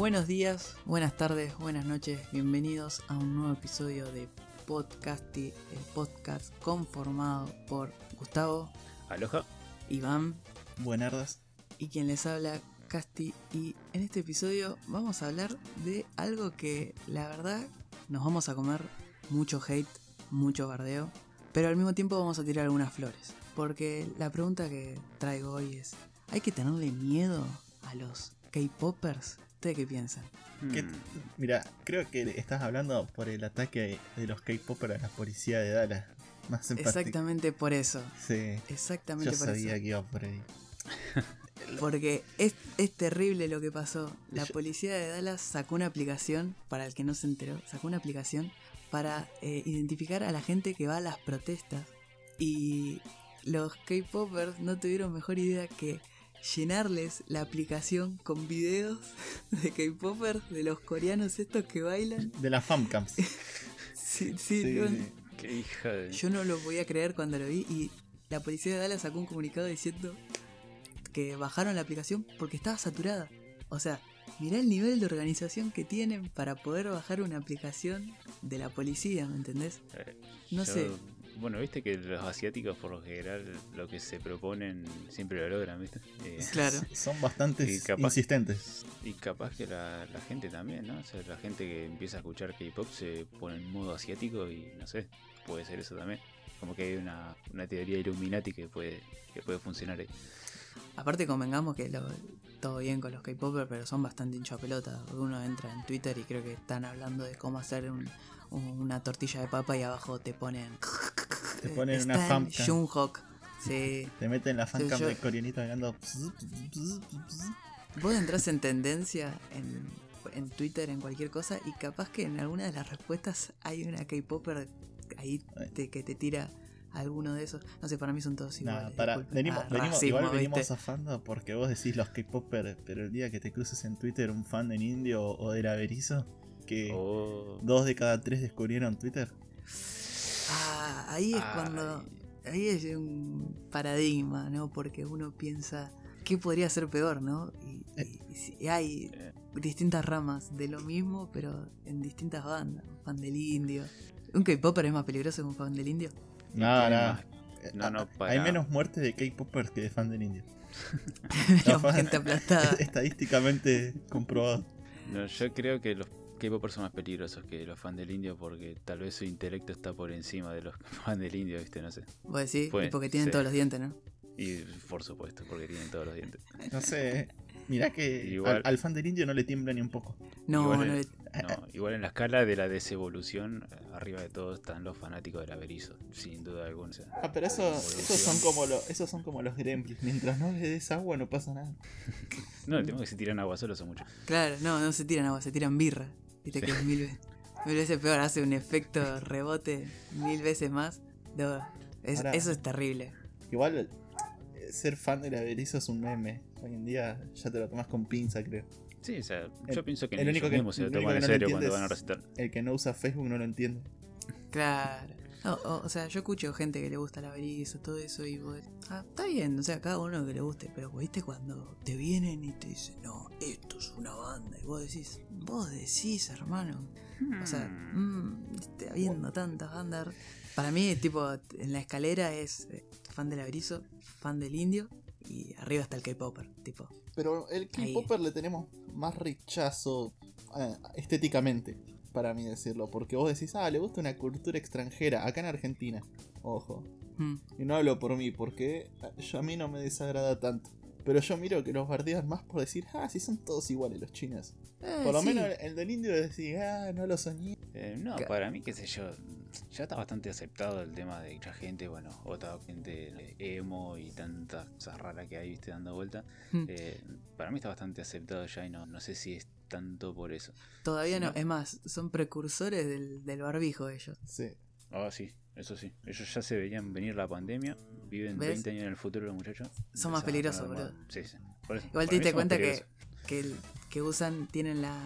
Buenos días, buenas tardes, buenas noches, bienvenidos a un nuevo episodio de Podcasty, el podcast conformado por Gustavo, Aloha. Iván Buenardas. y quien les habla, Casti. Y en este episodio vamos a hablar de algo que la verdad nos vamos a comer mucho hate, mucho bardeo, pero al mismo tiempo vamos a tirar algunas flores. Porque la pregunta que traigo hoy es, ¿hay que tenerle miedo a los K-Poppers? ¿Ustedes qué piensan? ¿Qué- Mm, Mira, creo que estás hablando por el ataque de los K-Popers a la policía de Dallas. Más. Exactamente por eso. Sí. Exactamente Yo por sabía eso. que iba por ahí. Porque es, es terrible lo que pasó. La policía de Dallas sacó una aplicación, para el que no se enteró, sacó una aplicación para eh, identificar a la gente que va a las protestas. Y los K-Popers no tuvieron mejor idea que llenarles la aplicación con videos de K-Popers, de los coreanos estos que bailan. De las Famcams. Sí, sí, Sí, no- sí. Qué hija de. Yo no lo podía creer cuando lo vi y la policía de Dallas sacó un comunicado diciendo que bajaron la aplicación porque estaba saturada. O sea, mirá el nivel de organización que tienen para poder bajar una aplicación de la policía, ¿me entendés? Eh, No yo- sé. Bueno, viste que los asiáticos, por lo general, lo que se proponen siempre lo logran, ¿viste? Eh, Claro. Son bastante insistentes. y capaz que la, la gente también, ¿no? O sea, la gente que empieza a escuchar K-pop se pone en modo asiático y no sé, puede ser eso también. Como que hay una, una teoría Illuminati que puede, que puede funcionar ahí. Aparte convengamos que lo- todo bien con los K-Popers, pero son bastante hincha pelota. Uno entra en Twitter y creo que están hablando de cómo hacer un- un- una tortilla de papa y abajo te ponen... Te ponen Está una en Famcam. Jungkook. Sí. Te meten la Famcam yo- del coreanito bailando. Vos entras en tendencia en, en Twitter, en cualquier cosa, y capaz que en alguna de las respuestas hay una K-Popper ahí te- que te tira alguno de esos. No sé, para mí son todos Nah, iguales. para, disculpen. venimos, Ah, venimos- racismo, igual venimos ¿viste? zafando porque vos decís los K-Popers, pero el día que te cruces en Twitter un fan del indio o del averizo, que Oh, dos de cada tres descubrieron Twitter. Ah, ahí es Ay. cuando. Ahí es un paradigma, ¿no? Porque uno piensa. ¿Qué podría ser peor, no? Y, y- y si- y hay eh, distintas ramas de lo mismo, pero en distintas bandas. Fan del indio. ¿Un K-Popper es más peligroso que un fan del indio? No, no. más- No, no, Hay menos muertes de K-Popers que de fan del indio. La gente aplastada. Estadísticamente comprobado. No, yo creo que los K-popers son más peligrosos que los fans del indio porque tal vez su intelecto está por encima de los fans del indio, ¿viste? No sé. Puede y porque tienen todos los dientes, ¿no? Y por supuesto, porque tienen todos los dientes. No sé. Mirá que Igual- al, al fan del indio no le tiembla ni un poco. No, Igual no en- le- No, igual en la escala de la desevolución, arriba de todo están los fanáticos del averizo, sin duda alguna. o sea, Ah, pero eso, esos son como los, esos son como los gremlins. Mientras no le des agua no pasa nada. No, el tema es que si tiran agua solo son muchos. Claro, no, no se tiran agua, se tiran birra. Viste que es mil veces, mil veces peor, hace un efecto rebote mil veces más. No, es- Ahora- eso es terrible. Igual ser fan del averizo es un meme. Hoy en día ya te lo tomas con pinza, creo. Sí, o sea, El- yo pienso que el ni único que- mismos se lo el único toman que en no lo serio cuando van a recitar. El que no usa Facebook no lo entiende. Claro. No, o, o sea, yo escucho gente que le gusta el averizo, todo eso, y vos. Ah, está bien, o sea, cada uno que le guste, pero viste cuando te vienen y te dicen, no, esto es una banda, y vos decís, vos decís, hermano. O sea, Hmm. mm, está habiendo tantas bandas. Para mí, tipo, en la escalera es eh, fan del averizo, fan del indio, y arriba está el K-Popper, tipo. Pero el. K-Popper le tenemos más rechazo eh, estéticamente, para mí decirlo. Porque vos decís, ah, le gusta una cultura extranjera, acá en Argentina. Ojo. mm, Y no hablo por mí, porque yo, a mí no me desagrada tanto. Pero yo miro que los bardean más por decir, ah, si son todos iguales los chinos. eh, Por lo sí. menos el del indio es decir, ah, no lo soñé. Eh, no, para mí, qué sé yo, ya está bastante aceptado el tema de mucha gente, bueno, otra gente emo y tantas cosas raras que hay, viste, dando vuelta. Mm. Eh, para mí está bastante aceptado ya y no, no sé si es tanto por eso. Todavía no, ¿no? es más, son precursores del, del barbijo ellos. Sí. Ah, sí, eso sí. Ellos ya se veían venir la pandemia, viven ¿Ves? 20 años en el futuro los muchachos. Son más peligrosos, boludo. Sí, sí. Por eso, Igual te diste cuenta que, que, el- que usan, tienen la...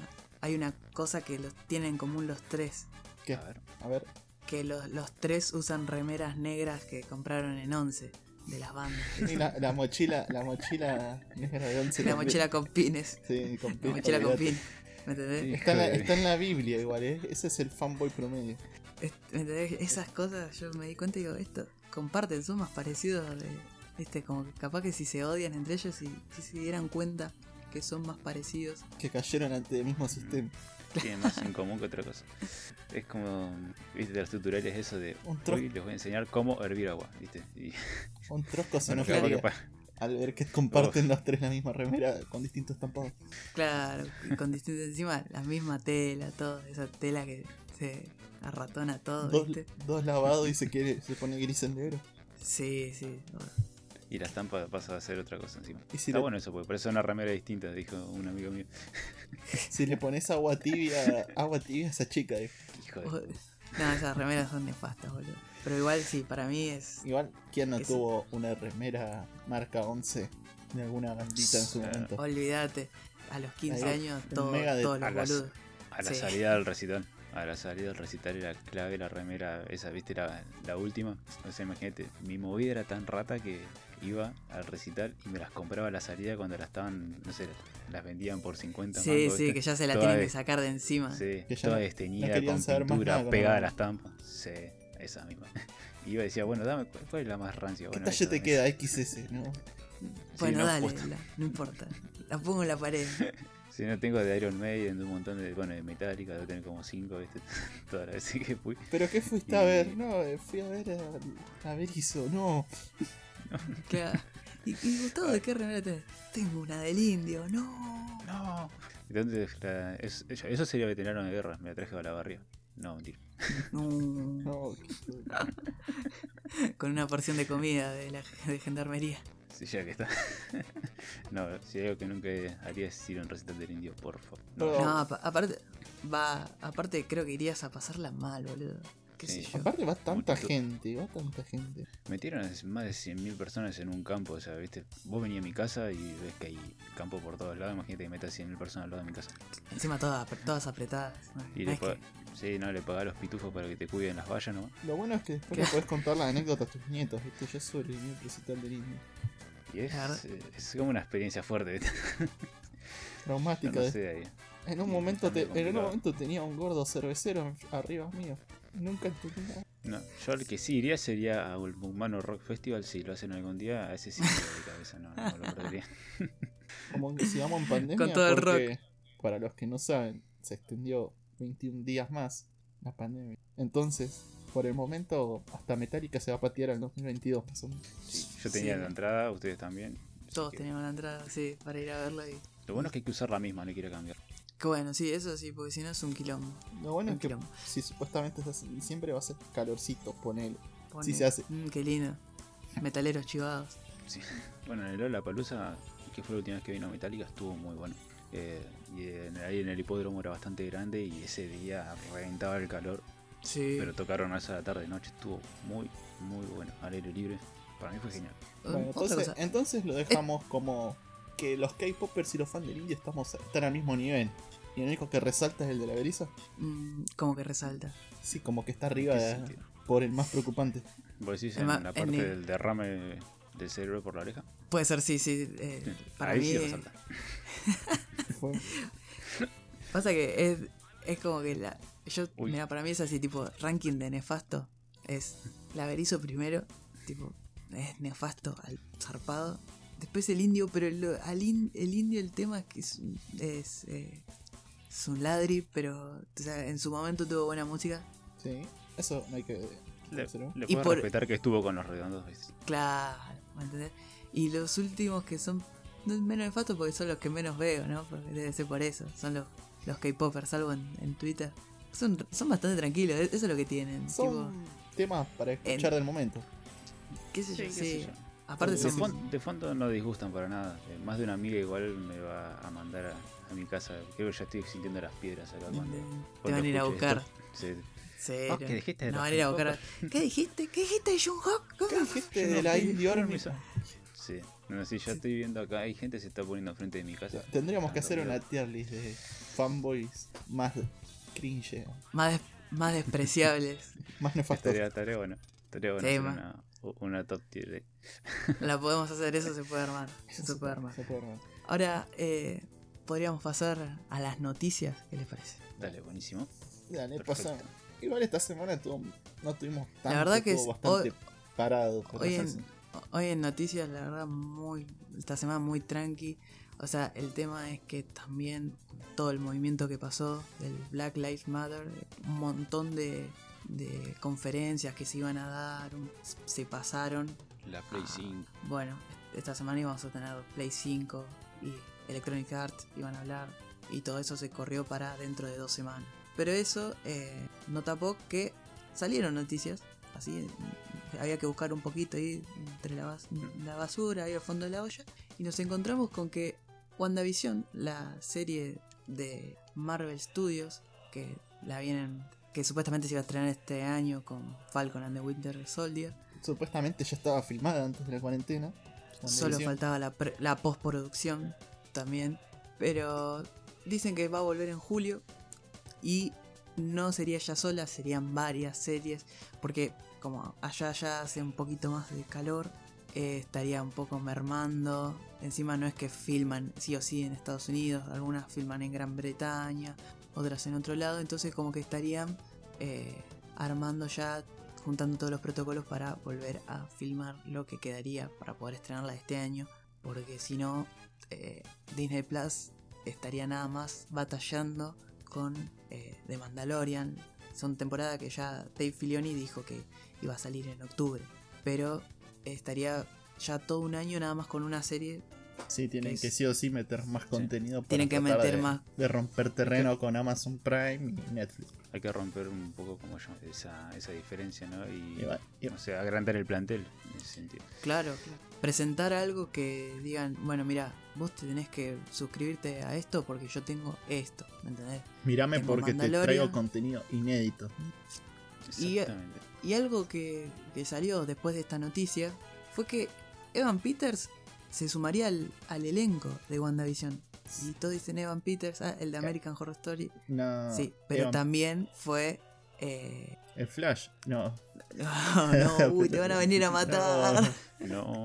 Hay una cosa que los tienen en común los tres. ¿Qué? A ver. A ver. Que los, los tres usan remeras negras que compraron en Once. de las bandas. Y la, la mochila, la mochila negra de once La también. mochila con pines. Sí, con La pin, mochila con olvidate. pin. ¿Me entendés? Sí. Está en, la, está en la Biblia igual, ¿eh? Ese es el fanboy promedio. Esas cosas yo me di cuenta y digo, esto comparten, son más parecidos de. Viste, como que capaz que si se odian entre ellos y si se dieran cuenta que son más parecidos. Que cayeron ante el mismo sistema. Tiene más en común que otra cosa. Es como, viste, de los tutoriales eso de Un hoy les voy a enseñar cómo hervir agua, viste. Y Un trosco se bueno, nos pa- al ver que comparten los tres la misma remera con distintos estampados. Claro, y con distintos encima, la misma tela, todo, esa tela que se arratona todo, Dos, ¿viste? dos lavados y se quiere, se pone gris en negro. Sí, sí. y la estampa pasa a ser otra cosa encima. Y si Está le- bueno eso, porque parece una remera distinta, dijo un amigo mío. Si le pones agua tibia, agua tibia a esa chica, eh. Hijo de... No, esas remeras son nefastas, boludo. Pero igual sí, para mí es. Igual, ¿quién no Es- tuvo una remera marca 11 de alguna bandita en su momento? Olvídate, a los 15 Ahí, años, todo- mega de- todos a los las- boludos. A la Sí. salida del recital. A la salida del recital era clave la remera, esa, viste, la, la última. O sea, imagínate, mi movida era tan rata que iba al recital y me las compraba a la salida cuando las estaban, no sé, las vendían por 50 Sí, mangos, sí, ¿viste? que ya se la Toda tienen que sacar de encima. Sí, Que ya toda desteñida, no con pintura, nada pegada a la- estampa. Sí, esa misma. Y iba y decía, bueno, dame, ¿cuál- ¿cuál es la más rancia? ¿Qué Bueno, talle esa, te queda? XS, ¿no? Bueno, no, dale, la- no importa. La pongo en la pared. Si no tengo de Iron Maiden, de un montón de, bueno, de Metallica, debo tener como 5, ¿viste? Todas las veces que fui. ¿Pero qué fuiste a ver? No, eh, fui a ver a, a Berizo, no. Claro. ¿Y, y Gustavo de qué remera tenés? Tengo una del indio, no. No. Entonces, la- es- eso, sería veterano de guerra, me la traje a la barria. No, mentira. No. No, Con una porción de comida de la de gendarmería. Sí, ya que está. no, si hay algo que nunca haría es ir a un recital del indio, por favor. No, No. No, apa- aparte, va, aparte creo que irías a pasarla mal, boludo. ¿Qué sé Sí. yo? aparte va tanta gente, va tanta gente. Metieron a más de 100.000 personas en un campo, o sea, viste, vos venís a mi casa y ves que hay campo por todos lados, imagínate que metas 100.000 personas al lado de mi casa. Encima todas, todas apretadas. Y No que- Sí, no, le pagás los pitufos para que te cuiden las vallas, ¿no? Lo bueno es que después ¿Qué? le podés contar la anécdota a tus nietos, ¿viste? Yo soy el recital del indio. Y es, Claro. es como una experiencia fuerte, Traumática. no de- sé ahí. En un momento te- en un momento tenía un gordo cervecero arriba mío. Nunca entendí nada. No, yo al que sí iría sería a Humano Rock Festival, si lo hacen algún día, a ese sí de cabeza, no, no lo perdería. Como que sigamos en pandemia. Con todo el porque, Para los que no saben, se extendió 21 días más la pandemia. Entonces, por el momento, hasta Metallica se va a patear al 2022 más o menos. Sí, yo tenía Sí. la entrada, ustedes también. Todos que- teníamos la entrada, sí, para ir a verla y. Lo bueno es que hay que usar la misma, no quiero cambiar. Que bueno, sí, eso sí, porque si no es un quilombo. Lo bueno Un es que quilombo. si supuestamente estás en diciembre va a ser calorcito, ponele. Pone- Sí se hace. Mm, qué lindo. Metaleros chivados. Sí. Bueno, en el Lola Palusa, que fue la última vez que vino Metallica, estuvo muy bueno. Eh, y en- ahí en el hipódromo era bastante grande y ese día reventaba el calor. Sí. Pero tocaron a esa tarde noche, estuvo muy, muy bueno. Al aire libre, para mí fue genial. Bueno, entonces, entonces lo dejamos como que los K-popers y los fans del indie estamos, están al mismo nivel. Y el único que resalta es el de la Beriza. Mm, como que resalta. Sí, como que está arriba por el más preocupante. ¿Vos decís en la en parte el- del derrame del cerebro por la oreja? Puede ser, sí, sí. eh, Sí, para ahí mí. sí resalta. Pasa que es, es como que la. Yo, Uy. mira, para mí es así, tipo, ranking de nefasto. Es la Berizo primero, tipo, es nefasto al zarpado. Después el indio, pero el, al in- el indio el tema es que es, un- es, eh, es un ladri, pero o sea, en su momento tuvo buena música. sí, eso no hay que. Le, le Y puedo por- respetar que estuvo con los redondos. Claro, ¿me entendés? Y los últimos que son no, menos nefastos porque son los que menos veo, ¿no? Porque debe ser por eso. Son los, los K-popers, salvo en, en Twitter. Son, son bastante tranquilos, e- eso es lo que tienen. Son temas para escuchar en- del momento. qué sé yo, Sí, sí. qué sé yo. Aparte De, son... fon- de fondo no disgustan para nada. Eh, más de una amiga igual me va a mandar a, a mi casa. Creo que ya estoy sintiendo las piedras acá cuando. Te van a ir a buscar. esto. Sí. Ah, que dijiste de No van a ir a buscar. ¿Qué dijiste? ¿Qué dijiste de Jungkook? ¿Cómo? ¿Qué dijiste de la Indie Army? Sí, no, sí, ya estoy viendo acá. Hay gente que se está poniendo frente de mi casa. Tendríamos que hacer una tier list de fanboys más cringe, Más, des- más despreciables. más nefastos. Estaría, estaría bueno. Estaría bueno Sí, hacer ma. una, top tier. La podemos hacer, eso se puede armar. Eso Eso se puede armar. se puede armar. Ahora, eh, podríamos pasar a las noticias. ¿Qué les parece? Dale, buenísimo. Dale, pasamos. Igual esta semana tuvo- no tuvimos tanto, La verdad que estuvo es- bastante hoy- parado. por Hoy en, hoy en noticias, la verdad, muy. Esta semana muy tranqui. O sea, el tema es que también todo el movimiento que pasó del Black Lives Matter, un montón de, de conferencias que se iban a dar, se pasaron. La Play Ah. 5. Bueno, esta semana íbamos a tener Play 5 y Electronic Arts iban a hablar y todo eso se corrió para dentro de dos semanas. Pero eso eh, no tapó que salieron noticias, así había que buscar un poquito ahí entre la, bas- la basura, ahí al fondo de la olla, y nos encontramos con que WandaVision, la serie de Marvel Studios, que la vienen, que supuestamente se iba a estrenar este año con Falcon and the Winter Soldier, Supuestamente ya estaba filmada antes de la cuarentena. Solo faltaba la, pre- la postproducción también. Pero dicen que va a volver en julio. Y no sería ella sola, serían varias series. Porque como allá ya hace un poquito más de calor, eh, estaría un poco mermando. Encima no es que filman sí o sí en Estados Unidos, algunas filman en Gran Bretaña, otras en otro lado. Entonces como que estarían eh, armando ya juntando todos los protocolos para volver a filmar lo que quedaría para poder estrenarla este año. Porque si no, eh, Disney Plus estaría nada más batallando con The Mandalorian. Son temporada que ya Dave Filoni dijo que iba a salir en octubre. Pero estaría ya todo un año nada más con una serie. Sí, tienen es- que sí o sí meter más contenido. para Tienen que meter de, más- De romper terreno con Amazon Prime y Netflix. Hay que romper un poco como yo, esa, esa diferencia, ¿no? Y, Y va- y- o sea, agrandar el plantel en ese sentido. Claro, claro. presentar algo que digan, bueno, mira, vos te tenés que suscribirte a esto porque yo tengo esto, ¿me entendés? Mírame Tengo porque te traigo contenido inédito. Exactamente. Y algo que, que salió después de esta noticia fue que Evan Peters se sumaría al, al elenco de WandaVision. Y todos dicen Evan Peters, ah, el de American Horror Story. No, sí, pero Evan- también fue... eh, El Flash, no. no, no, uy, te van a venir a matar. No, no.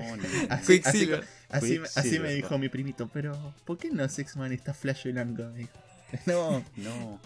Así, así, así, me dijo mi primito, pero ¿por qué no X-Man está Flash blanco? Me dijo. No, No.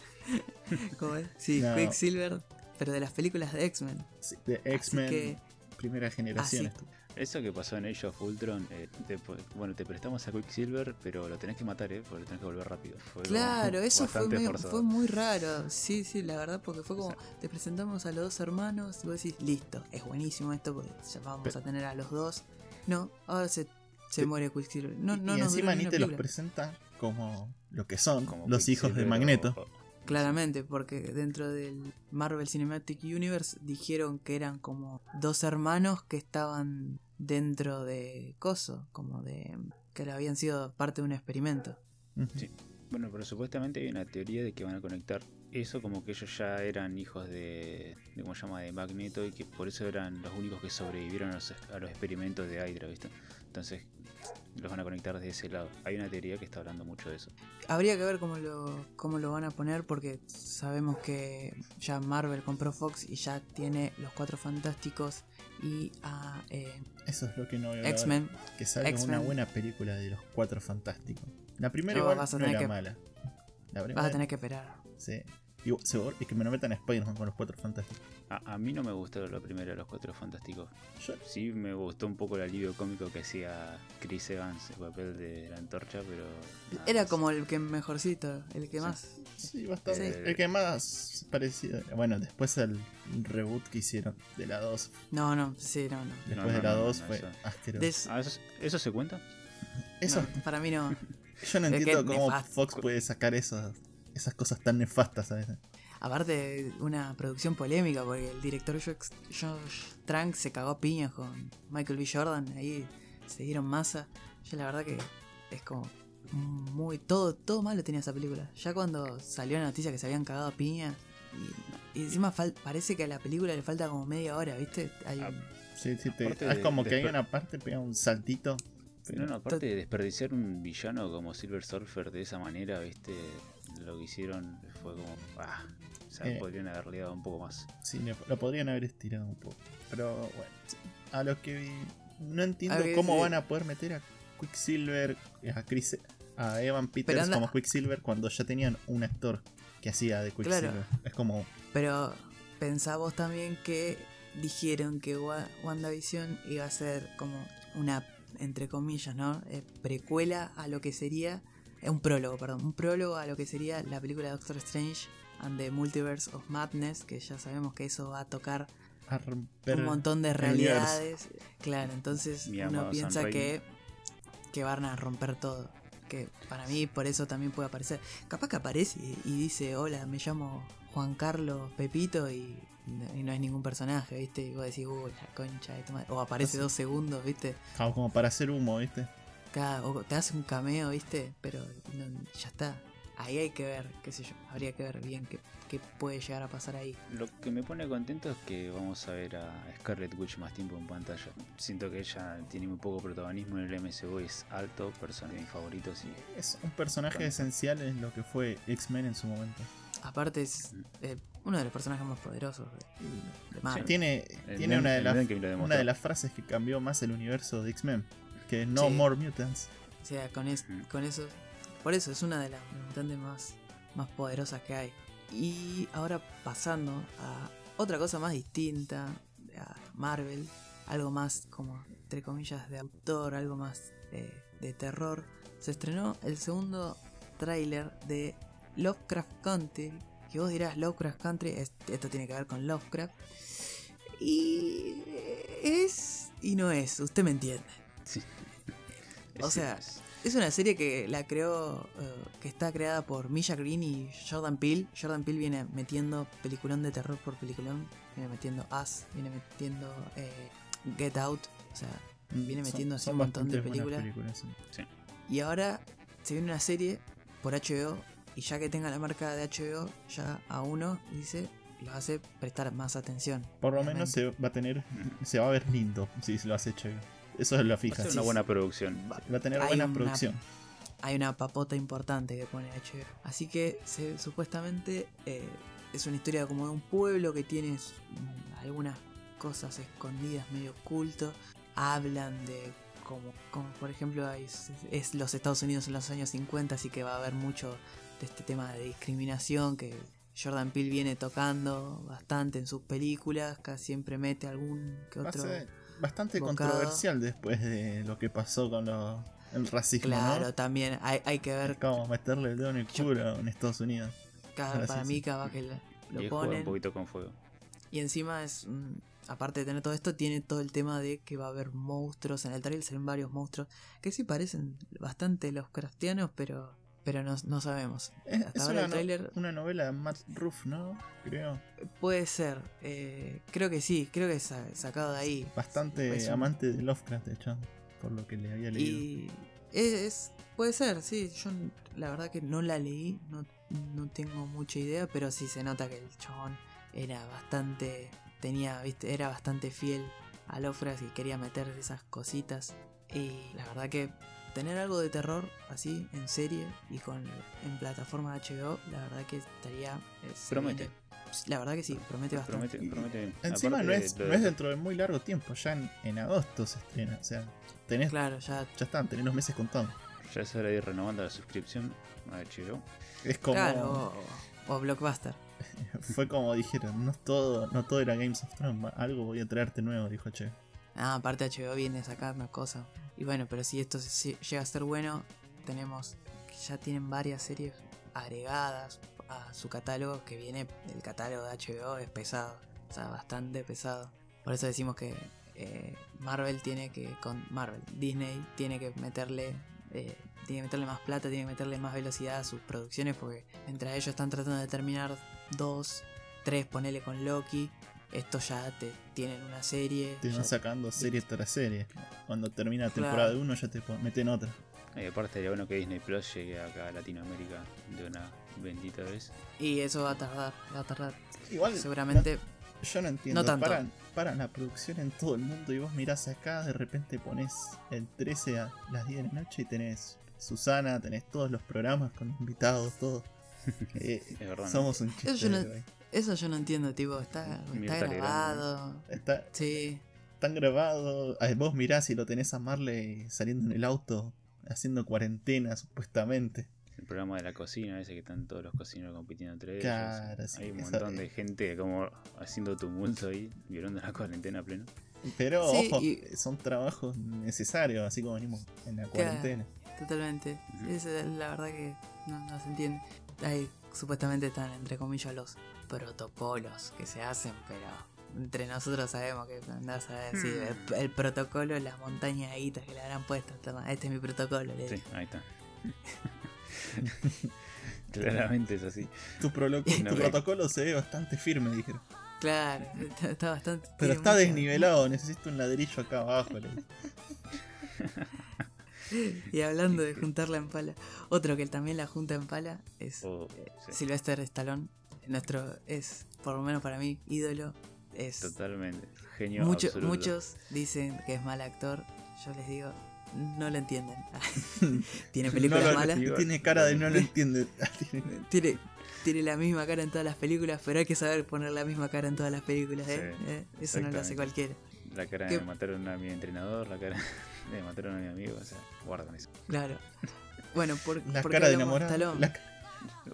¿Cómo es? Sí, No. Quicksilver, pero de las películas de X-Men. sí, de X-Men, que, primera generación. Así. Eso que pasó en Age of Ultron, eh, te- bueno, te prestamos a Quicksilver, pero lo tenés que matar, ¿eh? Porque lo tenés que volver rápido. Fue como claro, eso fue, forzado. fue muy raro. Sí, sí, la verdad, porque fue como, O te presentamos a los dos hermanos y vos decís, listo, es buenísimo esto porque ya vamos Pero- a tener a los dos. No, ahora se, se muere Quicksilver. No, y, no, y no, encima ni te los presenta como lo que son, Como los hijos de Magneto. o- Claramente, porque dentro del Marvel Cinematic Universe dijeron que eran como dos hermanos que estaban dentro de Coso, como de que habían sido parte de un experimento. Sí. Bueno, pero supuestamente hay una teoría de que van a conectar eso como que ellos ya eran hijos de, de ¿cómo se llama? de Magneto y que por eso eran los únicos que sobrevivieron a los, a los experimentos de Hydra, ¿viste? Entonces los van a conectar de ese lado. Hay una teoría que está hablando mucho de eso. Habría que ver cómo lo, cómo lo van a poner porque sabemos que ya Marvel compró Fox y ya tiene los Cuatro Fantásticos y a eh, Eso es lo que no veo. X-Men. Que salga una buena película de los cuatro fantásticos. La primera No, igual vas a no tener era que- mala. La Vas a tener que esperar. sí. Y, seguro- y que me lo metan a Spider-Man con los cuatro fantásticos. A, a mí no me gustó la primera de los Cuatro Fantásticos. Yo, Sí me gustó un poco el alivio cómico que hacía Chris Evans, el papel de la antorcha, pero... nada Era más. como el que mejorcito, el que Sí. más. sí, bastante. Sí. El que más parecido. Bueno, después el reboot que hicieron de la 2. No, no, sí, no, no. Después No, no, de la no, 2 no, fue eso. asqueroso. Des- Ah, ¿eso, ¿Eso se cuenta? Eso, no, para mí no. yo no es entiendo es cómo nefasto. Fox puede sacar esas, esas cosas tan nefastas a veces. Aparte, una producción polémica, porque el director Josh, Josh Trank se cagó a piñas con Michael B. Jordan, ahí se dieron masa. Yo la verdad que es como muy... Todo, todo malo tenía esa película. Ya cuando salió la noticia que se habían cagado a piña, y, y encima fal- parece que a la película le falta como media hora, ¿viste? Hay Ah, un- Sí, sí, te- es de- como que hay una parte, pega un saltito. pero- No, no, aparte de desperdiciar un villano como Silver Surfer de esa manera, viste, lo que hicieron fue como... Ah, o sea, Eh. podrían haberle dado un poco más. Sí, le- lo podrían haber estirado un poco. Pero bueno. a lo que vi, no entiendo ver, cómo sí. van a poder meter a Quicksilver, a Chris, a Evan Peters anda- como Quicksilver cuando ya tenían un actor que hacía de Quicksilver. Claro. Es como, Pero pensamos también que dijeron que Wa- WandaVision iba a ser como una, entre comillas, ¿no? Eh, precuela a lo que sería, un prólogo, perdón, un prólogo a lo que sería la película Doctor Strange and the Multiverse of Madness, que ya sabemos que eso va a tocar a un montón de realidades. Claro, entonces Mi uno piensa que, que van a romper todo. Que para mí por eso también puede aparecer. Capaz que aparece y, y dice, hola, me llamo Juan Carlos Pepito y, y no es ningún personaje, ¿viste? Y vos decís, uy, la concha de tu madre". O aparece dos segundos, ¿viste? Como para hacer humo, ¿viste? Cada- o te hace un cameo, ¿viste? Pero no- ya está. Ahí hay que ver, qué sé yo, habría que ver bien qué, qué puede llegar a pasar ahí. Lo que me pone contento es que vamos a ver a Scarlet Witch más tiempo en pantalla. Siento que ella tiene muy poco protagonismo en el MCU, es alto, personaje de mis favoritos y Es un personaje esencial en lo que fue X-Men en su momento. Aparte es eh, uno de los personajes más poderosos de, de Marvel. Tiene, tiene una, de las, una de las frases que cambió más el universo de X-Men. Que No Sí. More Mutants. O sea, con, es- con eso. Por eso es una de las mutantes más, más poderosas que hay. Y ahora pasando a otra cosa más distinta, a Marvel, algo más como, entre comillas, de autor, algo más eh, de terror. Se estrenó el segundo tráiler de Lovecraft Country. Que vos dirás, Lovecraft Country, es- esto tiene que ver con Lovecraft. Y es y no es, usted me entiende. Sí. O Sí, sea, es- una serie que la creó, eh, que está creada por Misha Green y Jordan Peele. Jordan Peele viene metiendo peliculón de terror por peliculón. Viene metiendo Us, viene metiendo eh, Get Out. O sea, Viene Mm, Son- metiendo así son un montón de buenas películas. sí. y ahora se viene una serie por HBO. Y ya que tenga la marca de HBO, ya a uno dice, lo hace prestar más atención. Por lo menos se va a tener, se va a ver lindo si se lo has hecho. Eso es lo va a fija. ser una buena producción. Va- Va a tener Hay buena una- producción. hay una papota importante que pone HBO. Así que se- supuestamente eh, es una historia como de un pueblo que tiene mm, algunas cosas escondidas, medio oculto. Hablan de como, como por ejemplo hay- es, los Estados Unidos en los años 50, así que va a haber mucho de este tema de discriminación que Jordan Peele viene tocando bastante en sus películas, casi siempre mete algún que Va a otro... ser bastante bocado. controversial después de lo que pasó con lo- el racismo. Claro, ¿no? también hay, hay que ver como meterle el dedo en el culo en Estados Unidos. cada, para mí cada que lo- Y un ponen. poquito con fuego. Y encima es, mm, aparte de tener todo esto, tiene todo el tema de que va a haber monstruos. En el trailer se ven varios monstruos que sí parecen bastante los craftianos, pero, pero no, no sabemos. Es, Hasta es ahora una, el tráiler- una novela de Matt Ruff, ¿no? Creo. Puede ser, eh, creo que sí, creo que es sa- sacado de ahí. Bastante Es un- amante de Lovecraft, de hecho. Por lo que le había leído. Y es, es- puede ser, sí. Yo la verdad que no la leí, no, no tengo mucha idea, pero sí se nota que el chabón era bastante, tenía, viste, era bastante fiel a Lovecraft y quería meter esas cositas. Y la verdad que tener algo de terror así en serie y con en plataforma HBO, la verdad que estaría eh, Promete. La verdad que sí, promete bastante. Promete, promete. Encima no es, de no es de- dentro de muy largo tiempo, ya en, en agosto se estrena. O sea, tenés, Claro, ya ya están, tenés los meses contados. Ya es hora de ir renovando la suscripción a HBO. Es como. claro, o, o Blockbuster. Fue como dijeron, no todo, no todo era Games of Thrones, algo voy a traerte nuevo, dijo Che. Ah, aparte HBO viene sacando cosas. Y bueno, pero si esto llega a ser bueno, tenemos que ya tienen varias series agregadas a su catálogo, que viene, el catálogo de HBO es pesado, o sea, bastante pesado. Por eso decimos que eh, Marvel tiene que, con Marvel, Disney tiene que meterle, eh, tiene que meterle más plata, tiene que meterle más velocidad a sus producciones, porque entre ellos están tratando de terminar dos, tres, ponele con Loki. Estos ya te tienen una serie. Te van sacando serie tras serie. Cuando termina la Claro. temporada de uno ya te meten otra. Y aparte estaría bueno que Disney Plus llegue acá a Latinoamérica de una bendita vez. Y eso va a tardar, va a tardar. Igual, Seguramente. no- yo no entiendo. no tanto. Paran, paran la producción en todo el mundo y vos mirás acá, de repente pones el 13 a las 10 de la noche y tenés Susana, tenés todos los programas con invitados, todo. Eh, somos un chiste. Eso yo no-. Eso yo no entiendo, tipo, está, está grabado. Está, Sí. están grabados. Vos mirás y lo tenés a Marley saliendo en el auto, haciendo cuarentena, supuestamente. El programa de la cocina, ese que están todos los cocineros compitiendo entre Claro, ellos. sí, Hay un montón de gente como haciendo tumulto ahí, violando la cuarentena a pleno. Pero, Sí, ojo, y- son trabajos necesarios, así como venimos en la cuarentena. Totalmente. Esa es la verdad que no, no se entiende. Ahí supuestamente están entre comillas los protocolos que se hacen, pero entre nosotros sabemos que andás a Hmm. el, el protocolo, las montañaditas que le habrán puesto. Toma, este es mi protocolo. le Sí, digo. ahí está. Claramente es así. Tu, No, tu protocolo se ve bastante firme, dijeron. Claro, está, está bastante. Pero está desnivelado, necesito un ladrillo acá abajo. Y hablando de juntarla en pala, otro que también la junta en pala es Oh, sí, Sylvester Stallone. Nuestro es, por lo menos para mí, ídolo. Es totalmente. Genio Mucho- muchos dicen que es mal actor. Yo les digo, no lo entienden. tiene No películas lo- malas. Tiene cara de no lo entiende. Tiene- Tiene, tiene la misma cara en todas las películas, pero hay que saber poner la misma cara en todas las películas. ¿eh? Sí, ¿Eh? Eso no lo hace cualquiera. La cara de mataron a mi entrenador, la cara de mataron a mi amigo, o sea, guardan eso. Claro. Bueno, por, La ¿por qué cara de hablamos enamorado. Stallone? la-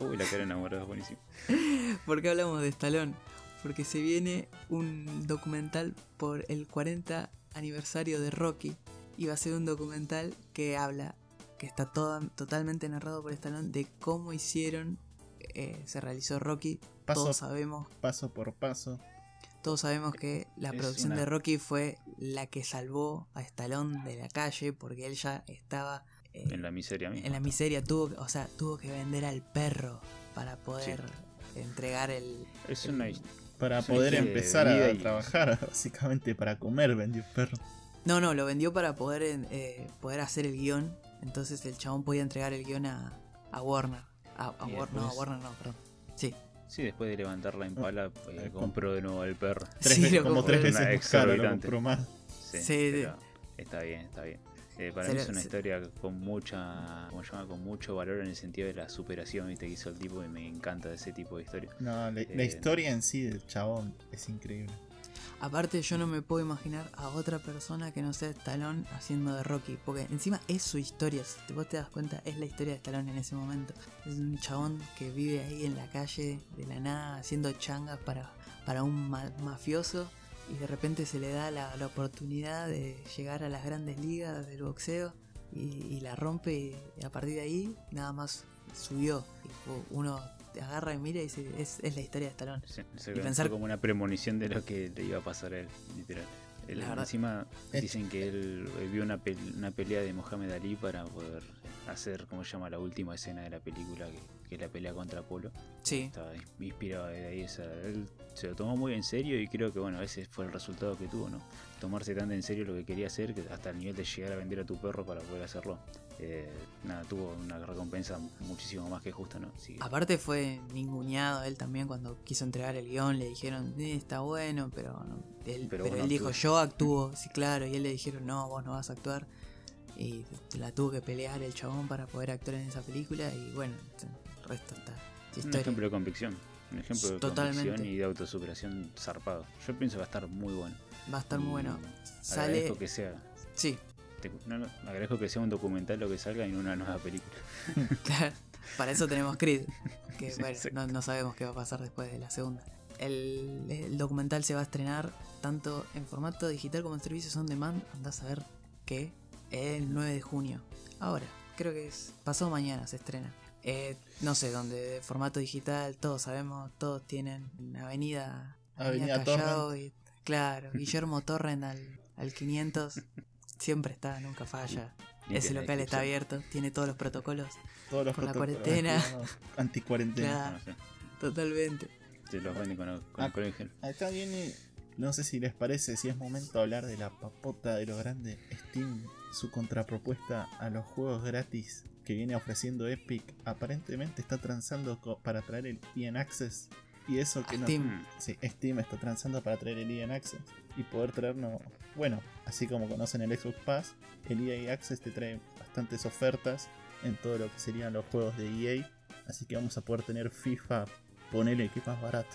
Uy, la cara de enamorado es buenísimo. ¿Por qué hablamos de Stallone? Porque se viene un documental por el 40 aniversario de Rocky. Y va a ser un documental que habla, que está toda- totalmente narrado por Stallone, de cómo hicieron, eh, se realizó Rocky. Paso, Todos sabemos, paso por paso. Todos sabemos que la Es producción una- de Rocky fue la que salvó a Stallone de la calle porque él ya estaba eh, En la miseria misma. en la miseria. Tuvo, o sea, tuvo que vender al perro para poder entregar el, Es una Para Sí, poder de empezar a y- trabajar, básicamente para comer, vendió un perro. No, no, lo vendió para poder, eh, poder hacer el guion. Entonces el chabón podía entregar el guion a, a Warner. A, a Y War- no, a Warner no, perdón. Sí, Sí, después de levantar la impala, eh, Eh, compró de nuevo el perro. Tres Sí, veces- como tres veces más caro, lo compró más. Sí, Sí, pero está bien, está bien. Eh, para Se mí es una se- historia con mucha, como se llama, con mucho valor en el sentido de la superación ¿viste? que hizo el tipo y me encanta ese tipo de historia. No, la, la Eh, historia en sí del chabón es increíble. Aparte yo no me puedo imaginar a otra persona que no sea Stallone haciendo de Rocky. Porque encima es su historia. Si vos te das cuenta, es la historia de Stallone en ese momento. Es un chabón que vive ahí en la calle de la nada haciendo changas para, para un ma- mafioso. Y de repente se le da la, oportunidad de llegar a las grandes ligas del boxeo. Y, y la rompe y, a partir de ahí nada más subió. Uno agarra y mira y dice, es, es la historia de Stallone. Se, se Y pensar- como una premonición de lo que le iba a pasar a él, literal. Él- La verdad- encima dicen que él eh, vio una, pel- una pelea de Mohamed Ali para poder hacer, como se llama, la última escena de la película, que, que es la pelea contra Apolo. Sí, Estaba ins- inspirado de ahí. o sea, él se lo tomó muy en serio y creo que, bueno, ese fue el resultado que tuvo, ¿no? Tomarse tan en serio lo que quería hacer, que hasta el nivel de llegar a vender a tu perro para poder hacerlo. Eh, nada, tuvo una recompensa muchísimo más que justa, ¿no? Aparte fue ninguneado él también cuando quiso entregar el guion, le dijeron, "Eh, está bueno, pero, no". él, Pero él no dijo, actúes". yo actúo, sí claro, y él le dijeron, no, vos no vas a actuar. Y la tuvo que pelear el chabón para poder actuar en esa película y bueno, el resto está Un ejemplo de convicción. Un ejemplo de Totalmente. convicción y de autosuperación zarpado. Yo pienso que va a estar muy bueno. Va a estar muy bueno. Sale, que sea. sí, te- no, no, agradezco que sea un documental lo que salga y no una nueva película. Claro, para eso tenemos Creed, que Sí, bueno, exacto. no, no sabemos qué va a pasar después de la segunda. El, el documental se va a estrenar tanto en formato digital como en servicios on demand, andás a ver qué, el 9 de junio. Ahora, creo que es pasado mañana se estrena. Eh, no sé dónde, de formato digital, todos sabemos, todos tienen una avenida, Avenida Callao y, claro, Guillermo Torrent al, al 500, siempre está, nunca falla. Ese local está abierto, tiene todos los protocolos. Todos los Por la protocolos cuarentena. Anticuarentena. Claro. No sé, Totalmente. se los venden con, con Ah. en gel. Acá viene, no sé si les parece, si es momento de hablar de la papota de lo grande Steam, su contrapropuesta a los juegos gratis que viene ofreciendo Epic. Aparentemente está transando para traer el EN Access. Y eso que no. Steam. Mm, Sí, Steam está transando para traer el EN Access y poder traernos. Bueno, así como conocen el Xbox Pass, el EA Access te trae bastantes ofertas en todo lo que serían los juegos de EA. Así que vamos a poder tener FIFA, ponele que es más barato.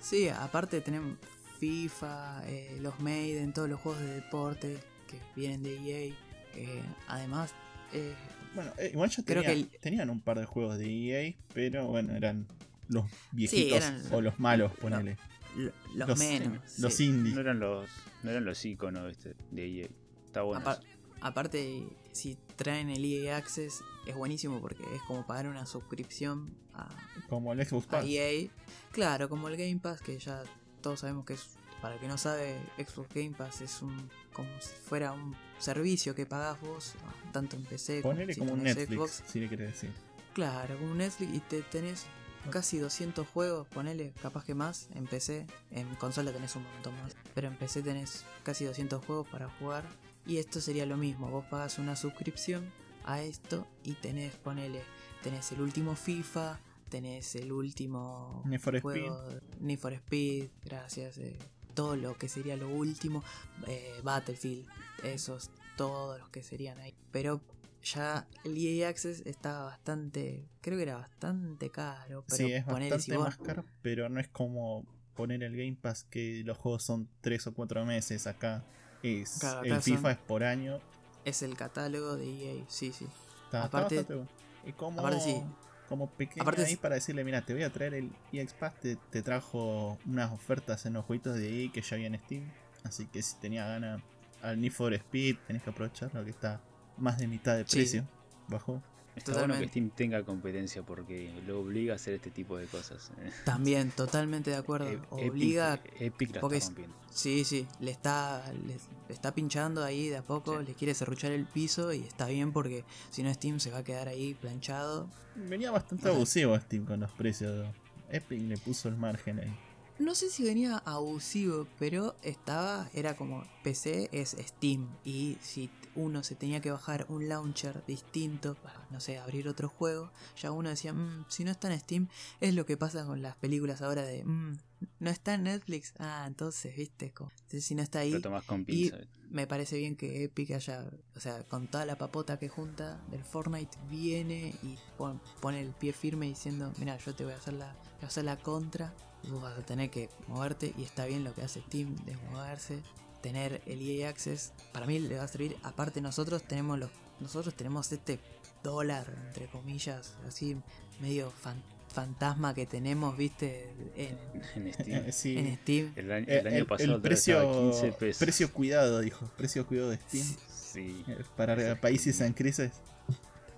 Sí, aparte tenemos FIFA, eh, los Maiden, todos los juegos de deporte que vienen de EA. Eh, además, eh, Bueno, eh, igual ya tenía- el- tenían un par de juegos de EA, pero bueno, eran los viejitos eran- o los malos, ponele. Los, Los- menos. Los indies. No eran los, no eran los iconos ¿viste? de EA. Está bueno. Apar- aparte, si traen el EA Access, es buenísimo porque es como pagar una suscripción a, Como el Xbox a Pass. EA. Claro, como el Game Pass, que ya todos sabemos que es, para el que no sabe, Xbox Game Pass es un como si fuera un servicio que pagás vos, tanto en PC como Ponele si como un Netflix, Xbox. si le querés decir. Claro, como un Netflix y te tenés casi 200 juegos, ponele, capaz que más, en PC. En consola tenés un montón más, pero en PC tenés casi 200 juegos para jugar. Y esto sería lo mismo, vos pagas una suscripción a esto y tenés, ponele, tenés el último FIFA, tenés el último Need for juego, Need for Speed, gracias, eh, todo lo que sería lo último, eh, Battlefield, esos, todos los que serían ahí. Pero ya el EA Access está bastante, creo que era bastante caro, pero Sí, es si bastante vos- más caro, pero no es como poner el Game Pass que los juegos son 3 o 4 meses. Acá es Claro, acá el FIFA son- es por año. es el catálogo de EA, sí, sí. Está, está Aparte- bastante bueno. Y como, aparte sí. como pequeño Aparte ahí para decirle, mira, te voy a traer el EX Pass, te, te trajo unas ofertas en los jueguitos de EA que ya había en Steam. Así que si tenía ganas al Need for Speed, tenés que aprovecharlo que está más de mitad de Sí. precio. Bajó. Está bueno que. Steam tenga competencia porque lo obliga a hacer este tipo de cosas. También, totalmente de acuerdo. E- Obliga, Epic, Epic la porque está es- rompiendo. sí, sí, le está, le, le está pinchando ahí de a poco, Sí. le quiere serruchar el piso y está bien porque si no Steam se va a quedar ahí planchado. Venía bastante Ajá. abusivo Steam con los precios. Epic le puso el margen ahí. No sé si venía abusivo, pero estaba, era como PC es Steam y si uno se tenía que bajar un launcher distinto para, no sé, abrir otro juego, ya uno decía, "Mm, si no está en Steam, es lo que pasa con las películas ahora de, "Mm, no está en Netflix, ah, entonces, viste, como, si no está ahí, Lo con pinza. me parece bien que Epic haya, o sea, con toda la papota que junta del Fortnite, viene y pon- pone el pie firme diciendo, mira, yo te voy a hacer la, voy a hacer la contra, y vos vas a tener que moverte y está bien lo que hace Steam de moverse, tener el EA Access, para mí le va a servir, aparte nosotros tenemos los, nosotros tenemos este dólar, entre comillas, así medio fan- fantasma que tenemos, viste, en, En Steam. Sí. en Steam. El, año- Eh, el año el, pasado el precio, 15 pesos. precio cuidado, dijo. Precio cuidado de Steam. Sí. eh, Para países en crisis.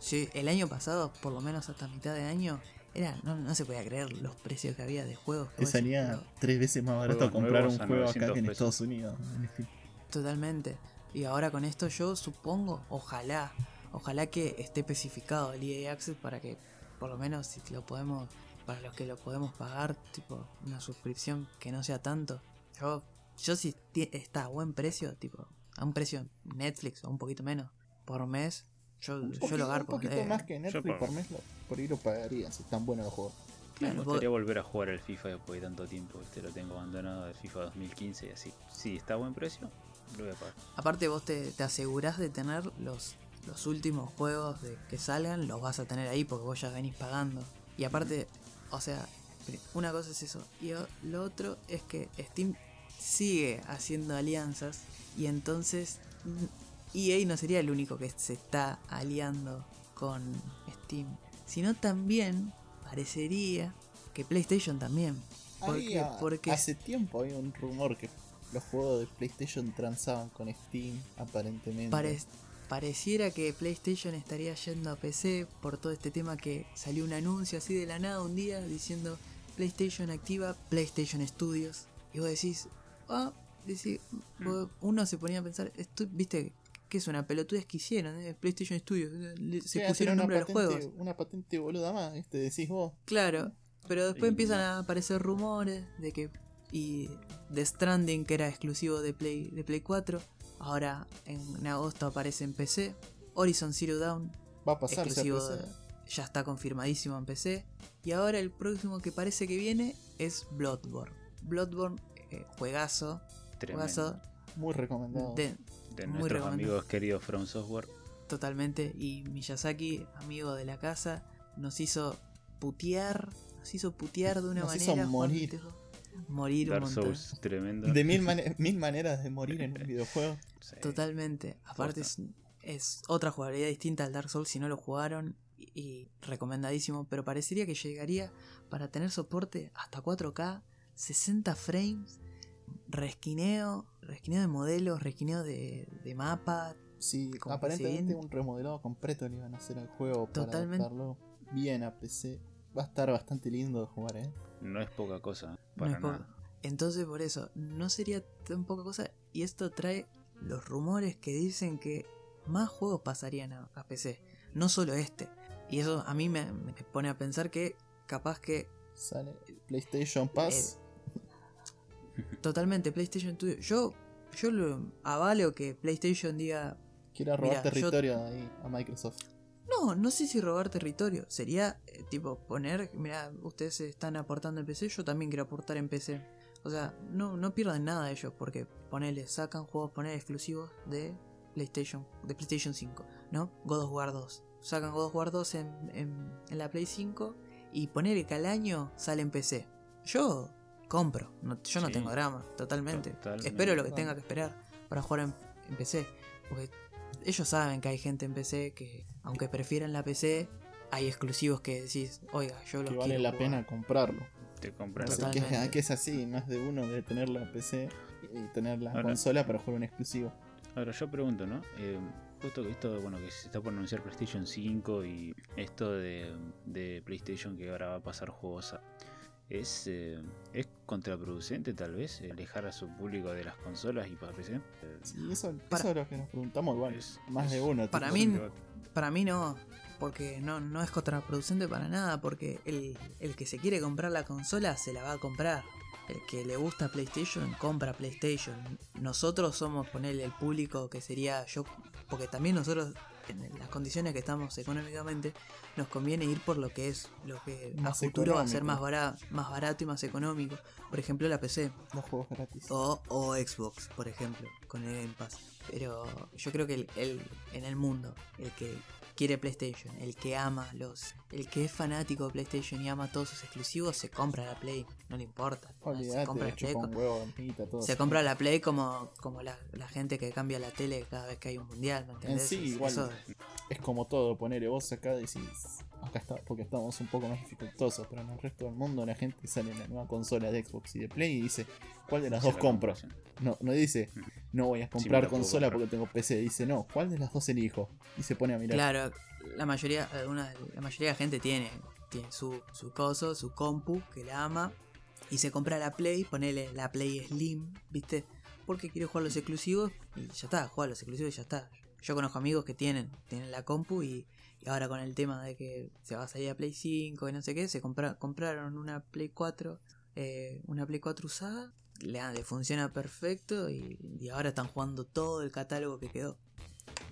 Sí, el año pasado, por lo menos hasta mitad de año, era no, no se podía creer los precios que había de juegos. que decís, salía "Pero, tres veces más barato Juegos comprar un juego acá 900 que en pesos. Estados Unidos. Totalmente. Y ahora con esto yo supongo, ojalá, ojalá que esté especificado el EA Access para que por lo menos si lo podemos, para los que lo podemos pagar, tipo una suscripción que no sea tanto. Yo, yo si está a buen precio, tipo a un precio Netflix o un poquito menos por mes, yo, Un yo poquito, lo un garpo. poquito eh. más que Netflix por mes, lo- por ahí lo pagaría si están buenos los juegos. Me Claro, vos- gustaría volver a jugar al FIFA después de tanto tiempo. Este lo tengo abandonado del FIFA 2015 y así. Si está a buen precio, lo voy a pagar. Aparte vos te, te asegurás de tener los, los últimos juegos de que salgan, los vas a tener ahí porque vos ya venís pagando. Y aparte, o sea, una cosa es eso. Y lo otro es que Steam sigue haciendo alianzas y entonces EA no sería el único que se está aliando con Steam, sino también parecería que PlayStation también. ¿Por qué? Había- Porque Hace tiempo había un rumor que los juegos de PlayStation transaban con Steam, aparentemente. Pare- pareciera que PlayStation estaría yendo a PC por todo este tema que salió un anuncio así de la nada un día diciendo PlayStation activa PlayStation Studios. Y vos decís, ah, decís, vos- uno se ponía a pensar, esto, viste, que es una pelotudez que hicieron, eh? PlayStation Studios, eh, Sí, se pusieron nombre a los patente- juegos. Una patente boluda más, este decís vos. Claro, pero después Y empiezan no. a aparecer rumores de que y The Stranding que era exclusivo de Play de Play 4, ahora en agosto aparece en PC. Horizon Zero Dawn Va a pasar exclusivo PC. ya está confirmadísimo en PC y ahora el próximo que parece que viene es Bloodborne. Bloodborne eh, juegazo, Tremendo. juegazo Muy recomendado. de, De muy nuestros amigos queridos From Software. totalmente y Miyazaki, amigo de la casa, nos hizo putear, nos hizo putear de una Nos hizo manera morir. morir un Dark montón. Souls tremendo. De mil, mane- mil maneras de morir en un videojuego. Sí. Totalmente. Aparte es, es otra jugabilidad distinta al Dark Souls si no lo jugaron y, y recomendadísimo, pero parecería que llegaría para tener soporte hasta 4K, 60 frames, resquineo, resquineo de modelos, resquineo de, de mapa. Sí, Como aparentemente un remodelado completo le iban a hacer al juego para Totalmente. adaptarlo bien a PC. Va a estar bastante lindo de jugar, ¿eh? No es poca cosa, No para nada. Entonces por eso, no sería tan poca cosa y esto trae los rumores que dicen que más juegos pasarían a, a PC, no solo este. Y eso a mí me, me pone a pensar que capaz que Sale PlayStation Pass. Totalmente PlayStation Studio, yo, yo lo avalo que PlayStation diga, Quiere robar yo- territorio ahí a Microsoft. no, no sé si robar territorio, sería eh, tipo poner, mira, ustedes están aportando en PC, yo también quiero aportar en PC. O sea, no, no pierden nada ellos porque ponele, sacan juegos, poner exclusivos de PlayStation, de PlayStation 5, ¿no? God of War 2. Sacan God of War 2 en, en, en la Play 5 y ponele que al año sale en PC. Yo compro, no- yo no Sí. tengo drama, totalmente. Totalmente. Espero lo que tenga que esperar para jugar en, en PC. Porque ellos saben que hay gente en PC que, aunque prefieran la PC, hay exclusivos que decís, oiga, yo los Que vale la jugar". pena comprarlo. Te compras que, que es así, es de uno de tener la PC y tener la Ahora- consola para jugar un exclusivo. Ahora yo pregunto, ¿no? Eh, justo que esto, bueno, que se está por anunciar PlayStation 5 y esto de, de PlayStation que ahora va a pasar juegos a... ¿Es, eh, ¿Es contraproducente tal vez alejar a su público de las consolas y para PC? Eh, Sí, eso, Para- eso es lo que nos preguntamos igual. es- más de uno. Para mí-. Para mí no, porque no, no es contraproducente para nada, porque el, el que se quiere comprar la consola se la va a comprar. El que le gusta PlayStation, compra PlayStation. Nosotros somos ponerle el público que sería yo, porque también nosotros, en las condiciones que estamos económicamente, nos conviene ir por lo que es, lo que a Más futuro va a ser más, bara- más barato y más económico. Por ejemplo, la PC. los juegos gratis. O, o Xbox, por ejemplo, con el Game Pass. Pero yo creo que el, el- en el mundo, el que quiere PlayStation, el que ama los. El que es fanático de PlayStation y ama todos sus exclusivos, se compra la Play, no le importa. se Olvídate, compra la Play, chupa co- un huevo, amiguita, todo. se compra la Play como, como la, la gente que cambia la tele cada vez que hay un mundial, ¿me En entendés? sí, igual. eso- Es como todo, ponele vos acá decís. Acá está, porque estamos un poco más dificultosos, pero en el resto del mundo la gente sale en la nueva consola de Xbox y de Play y dice, ¿cuál de las dos la compro? compras, No, no dice, no voy a comprar consola comprar. porque tengo PC. Dice, no, ¿cuál de las dos elijo? Y se pone a mirar. Claro, la mayoría, alguna- la mayoría de la gente tiene, tiene su, su coso, su compu, que la ama, y se compra la Play, ponele la Play Slim, ¿viste? Porque quiere jugar los exclusivos y ya está, juega los exclusivos y ya está. Yo conozco amigos que tienen, tienen la compu y, y ahora con el tema de que se va a salir a Play 5 y no sé qué, se compra, compraron una Play 4, eh, una Play 4 usada, le, le funciona perfecto y, y ahora están jugando todo el catálogo que quedó.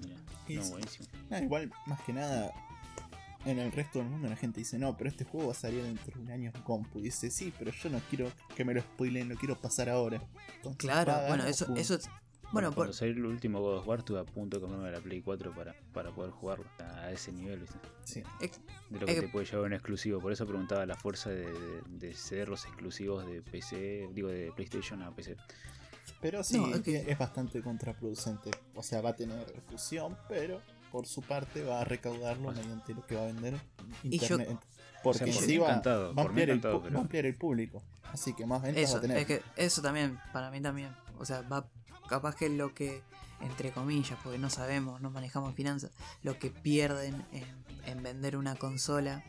Mirá. Y No, sí. buenísimo. Ah, igual, más que nada, en el resto del mundo la gente dice, no, pero este juego va a salir dentro de un año en compu. Y dice, sí, pero yo no quiero que me lo spoilen, lo quiero pasar ahora. Entonces, Claro, bueno, eso, eso, bueno, por, cuando salió el último God of War estuve a punto de comprarme la Play 4 para, para poder jugarlo a ese nivel, ¿viste? Sí. De lo que Eh, te puede llevar un exclusivo. Por eso preguntaba la fuerza de, de, de ceder los exclusivos de PC, digo de PlayStation a PC. Pero sí, No, es es, bastante contraproducente. O sea, va a tener fusión, pero por su parte va a recaudarlo O sea- mediante lo que va a vender Y yo- internet. Porque O sea, por sí mí va, a por ampliar el, encantado, pu- pero- va a ampliar el público. Así que más ventas va eso, a tener. es que eso también, para mí también. O sea, va capaz que lo que, entre comillas, porque no sabemos, no manejamos finanzas, lo que pierden en, en vender una consola,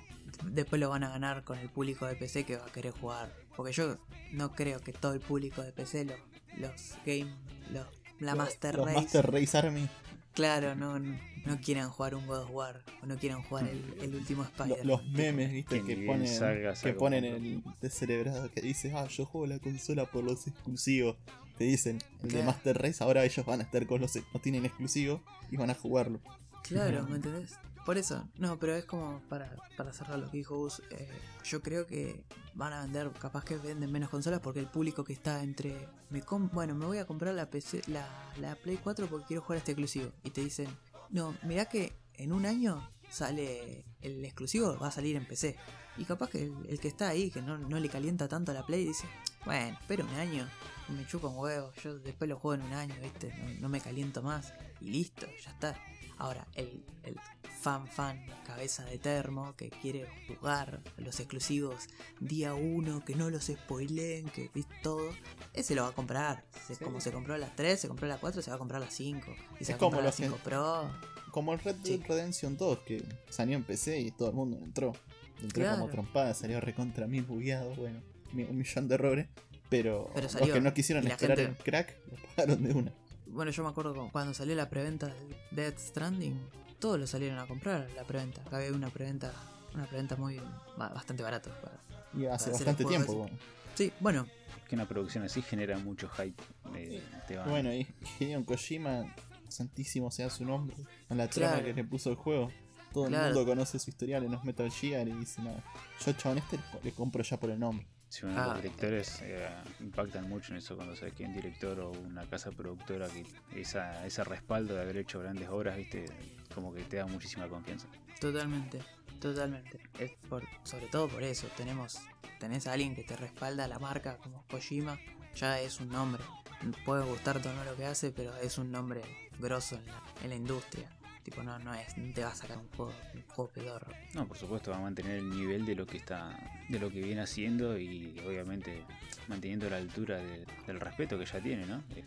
después lo van a ganar con el público de PC que va a querer jugar. Porque yo no creo que todo el público de PC, lo- los game, los, la Los- Master los Race, Master Race Army, claro, no, no quieran jugar un God of War, o no quieran jugar el, el último lo- Spider. los memes, viste, Que que ponen, salga, que ponen el descerebrado que dice, ah, yo juego la consola por los exclusivos. Te dicen, el de. Master Race, ahora ellos van a estar con los no tienen exclusivos y van a jugarlo. Claro, ¿me entendés? Por eso, no, pero es como para, para cerrar lo que dijo Gus. eh, yo creo que van a vender, capaz que venden menos consolas porque el público que está entre. Me com- bueno, me voy a comprar la PC, la, la Play 4 porque quiero jugar este exclusivo. Y te dicen, no, mirá que en un año sale el exclusivo, va a salir en PC. Y capaz que el, el que está ahí, que no, no le calienta tanto a la Play, dice, bueno, espera un año, me chupa un huevo, yo después lo juego en un año, ¿viste? No, no me caliento más. Y listo, ya está. Ahora, el, el fan fan cabeza de termo que quiere jugar los exclusivos día 1, que no los spoileen, que viste todo, ese lo va a comprar. Se- Sí. Como se compró las 3, se compró la 4, se va a comprar las 5. Y se Es va a comprar las 5 que- Pro. Como el Red Dead Sí. Redemption 2, que salió en PC y todo el mundo entró. Entró Claro. como trompada, salió recontra mil bugueado, bueno, un millón de errores. Pero, Pero los que no quisieron esperar gente- el crack, lo pagaron de una. Bueno, yo me acuerdo cu- cuando salió la preventa de Dead Stranding, todos lo salieron a comprar la preventa. Acá había una preventa, una preventa muy ba- bastante barata. para- Y hace Para bastante tiempo, bueno. Sí, bueno, Es que una producción así genera mucho hype. eh, te van- Bueno, y Hideo Kojima, santísimo sea su nombre, a la trama Claro. que le puso el juego. Todo Claro. el mundo conoce su historial en los Metal Gear y dice nada. Yo, chabón, este le compro ya por el nombre. Sí, bueno, Ah, los directores eh, impactan mucho en eso cuando sabes que un director o una casa productora que esa, ese respaldo de haber hecho grandes obras, viste, como que te da muchísima confianza. totalmente, totalmente. Es por, sobre todo por eso, tenemos, tenés a alguien que te respalda la marca como Kojima, ya es un nombre. Puede gustarte o no lo que hace, pero es un nombre grosso en la, en la industria. Tipo, no, no es, no te va a sacar un juego, un juego pedorro. No, por supuesto, va a mantener el nivel de lo que está, de lo que viene haciendo y obviamente manteniendo la altura de- del respeto que ya tiene, ¿no? Eh,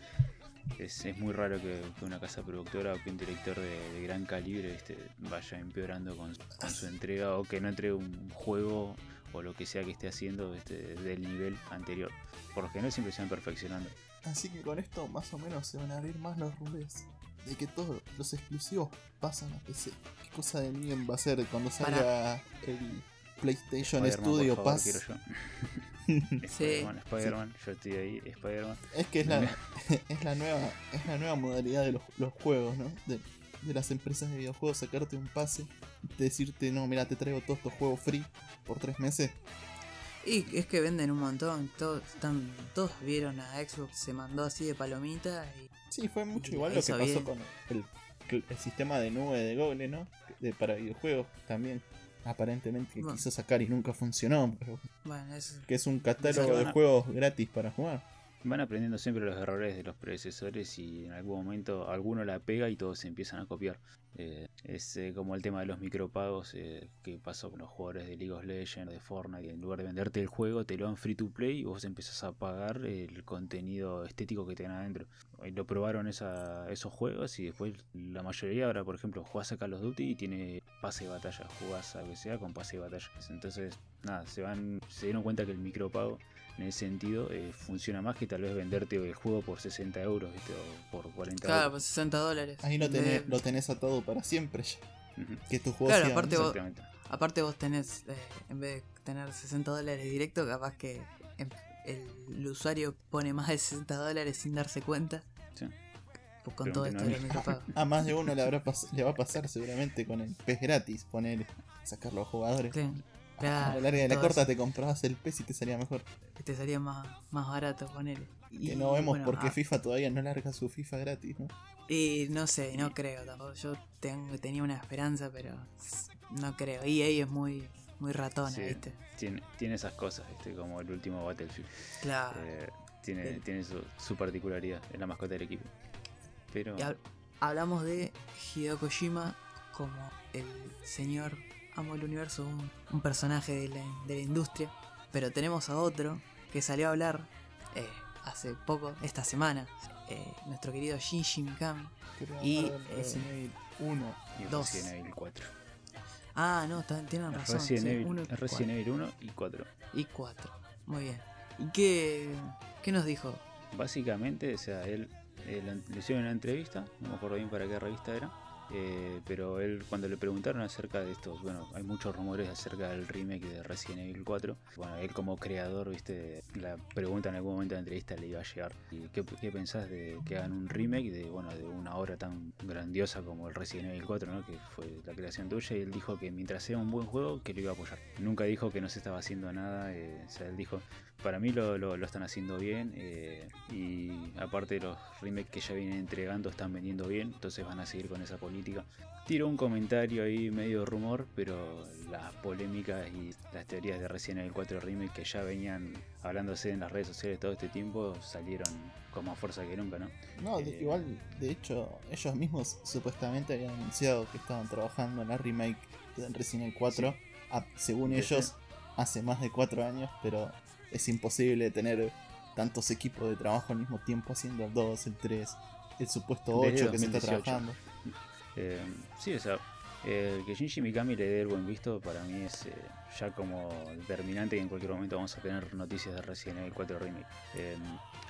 Es, es muy raro que, que una casa productora o que un director de, de gran calibre ¿viste? vaya empeorando con, con su entrega o que no entregue un juego o lo que sea que esté haciendo ¿viste? del nivel anterior. Por lo general siempre se van perfeccionando. Así que con esto más o menos se van a abrir más los rumores de que todos los exclusivos pasan a PC. ¿Qué cosa de mien va a ser cuando salga el PlayStation Spider-Man, Studio favor, Pass? quiero yo. Spider-Man, Spider-Man, yo estoy ahí, Spider-Man. Es que es la, es la nueva es la nueva modalidad de los, los juegos, ¿no? De, de las empresas de videojuegos sacarte un pase y decirte, no, mira, te traigo todos estos juegos free por tres meses. Y es que venden un montón, todos, están, todos vieron a Xbox, se mandó así de palomita y Sí, fue mucho igual lo que pasó bien. con el, el sistema de nube de Google, ¿no? De, para videojuegos también. Aparentemente que Bueno. quiso sacar y nunca funcionó. Pero bueno, es, que es un catálogo de juegos gratis para jugar. Van aprendiendo siempre los errores de los predecesores y en algún momento alguno la pega y todos se empiezan a copiar. Eh, es eh, como el tema de los micropagos eh, que pasó con los jugadores de League of Legends, de Fortnite, en lugar de venderte el juego te lo dan free to play y vos empezás a pagar el contenido estético que tengan adentro. Y lo probaron esa, esos juegos y después la mayoría ahora por ejemplo jugás a Call of Duty y tiene pase de batalla, jugás a que sea con pase de batalla. Entonces nada, se van, se dieron cuenta que el micropago en ese sentido eh, funciona más que tal vez venderte el juego por 60 euros ¿viste? o por 40 claro, euros. pues 60 dólares. Ahí lo De- tenés, lo tenés atado para siempre ya. Que tus juegos Claro, sigan- aparte vos- Exactamente. Aparte vos tenés, eh, en vez de tener 60 dólares directo, capaz que em- el, usuario pone más de 60 dólares sin darse cuenta. Sí. Pues con todo esto de a los mí. micropagos. A más de uno le, habrá le va a pasar seguramente con el PES gratis. Poner, sacar los jugadores. A claro, la larga de la corta te comprabas el PES y te salía mejor. Te salía más, más barato, ponele. Y, Que no vemos bueno, por qué ah, FIFA todavía no larga su FIFA gratis, ¿no? Y no sé, no creo tampoco. Yo tengo, tenía una esperanza, pero no creo. EA es muy, muy ratona, Sí. ¿viste? Tiene, tiene esas cosas, ¿viste? como el último Battlefield. Claro. Eh, tiene Sí. tiene su, su particularidad, es la mascota del equipo. Pero Y hab- hablamos de Hideo Kojima como el señor amo del universo, un, un personaje de la, de la industria. Pero tenemos a otro que salió a hablar eh, hace poco, esta semana, eh, nuestro querido Shinji Mikami. Pero Y, el eh, Resident Evil 1. y dos. Resident Evil 4. Ah, no, tienen razón. Resident, sí, Evil, uno y Resident cuatro. Evil 1 y 4. Y 4. Muy bien. ¿Y qué, qué nos dijo? Básicamente, o sea, él, él le hicieron una entrevista, no me acuerdo bien para qué revista era, eh, pero él cuando le preguntaron acerca de estos, bueno, hay muchos rumores acerca del remake de Resident Evil 4, bueno, él como creador, viste, la pregunta en algún momento de la entrevista le iba a llegar, ¿y qué, qué pensás de que hagan un remake de, bueno, de una obra tan grandiosa como el Resident Evil 4, ¿no? que fue la creación tuya, y él dijo que mientras sea un buen juego, que lo iba a apoyar. Nunca dijo que no se estaba haciendo nada, eh, o sea, él dijo, para mí lo, lo- lo están haciendo bien eh, y aparte los remakes que ya vienen entregando están vendiendo bien, entonces van a seguir con esa política. Tiró un comentario ahí medio rumor, pero las polémicas y las teorías de Resident Evil 4 Remake que ya venían hablándose en las redes sociales todo este tiempo salieron con más fuerza que nunca, ¿no? No, Eh, igual, de hecho, ellos mismos supuestamente habían anunciado que estaban trabajando en la remake de Resident Evil 4, a- según ellos, hace más de 4 años, pero es imposible tener tantos equipos de trabajo al mismo tiempo haciendo el 2, el 3, el supuesto Desde 8 que se está 2018. trabajando. Eh, sí, o sea, eh, que Shinji Mikami le dé el buen visto para mí es eh, ya como determinante que en cualquier momento vamos a tener noticias de Resident Evil 4 Remake. Eh,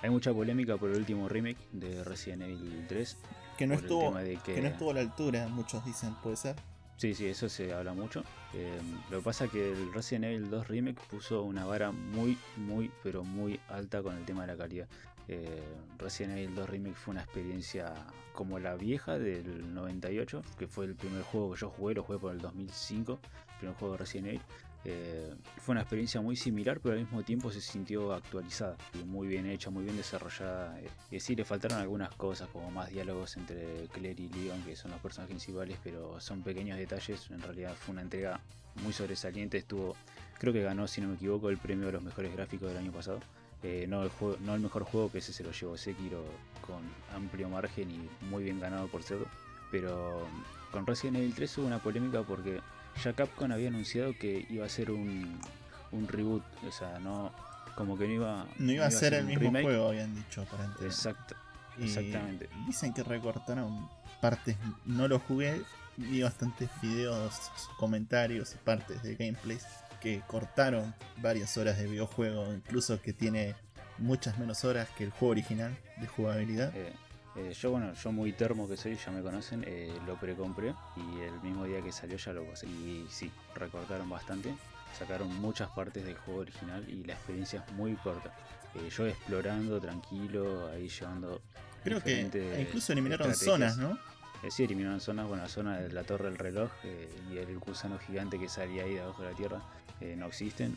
hay mucha polémica por el último remake de Resident Evil 3. Que no, estuvo, que- que no estuvo a la altura, muchos dicen, puede ser. Sí, sí, eso se habla mucho. Eh, lo que pasa es que el Resident Evil 2 Remake puso una vara muy, muy, pero muy alta con el tema de la calidad. Eh, Resident Evil 2 Remake fue una experiencia como la vieja del 98, que fue el primer juego que yo jugué, lo jugué por el 2005, el primer juego de Resident Evil. Eh, fue una experiencia muy similar, pero al mismo tiempo se sintió actualizada muy bien hecha, muy bien desarrollada. Eh, Y sí, le faltaron algunas cosas, como más diálogos entre Claire y Leon, que son los personajes principales, pero son pequeños detalles. En realidad fue una entrega muy sobresaliente. Estuvo, creo que ganó, si no me equivoco, el premio de los mejores gráficos del año pasado. Eh, no, el juego, no el mejor juego, que ese se lo llevó Sekiro con amplio margen y muy bien ganado por cierto. Pero con Resident Evil 3 hubo una polémica porque ya Capcom había anunciado que iba a ser un, un reboot, o sea, no como que no iba, No iba a ser el mismo remake. juego, habían dicho, aparentemente. Exacto, exactamente. Dicen que recortaron partes, no lo jugué, vi bastantes videos, comentarios y partes de gameplays que cortaron varias horas de videojuego, incluso que tiene muchas menos horas que el juego original de jugabilidad. Eh, eh, yo, bueno, yo muy termo que soy, ya me conocen, eh, lo precompré y el mismo día que salió ya lo pasé. Y sí, recortaron bastante, sacaron muchas partes del juego original y la experiencia es muy corta. Eh, yo explorando tranquilo, ahí llevando. Creo que incluso eliminaron zonas, ¿no? Eh, sí, eliminaron zonas, bueno, la zona de la torre del reloj y el gusano gigante que salía ahí de abajo de la tierra no existen.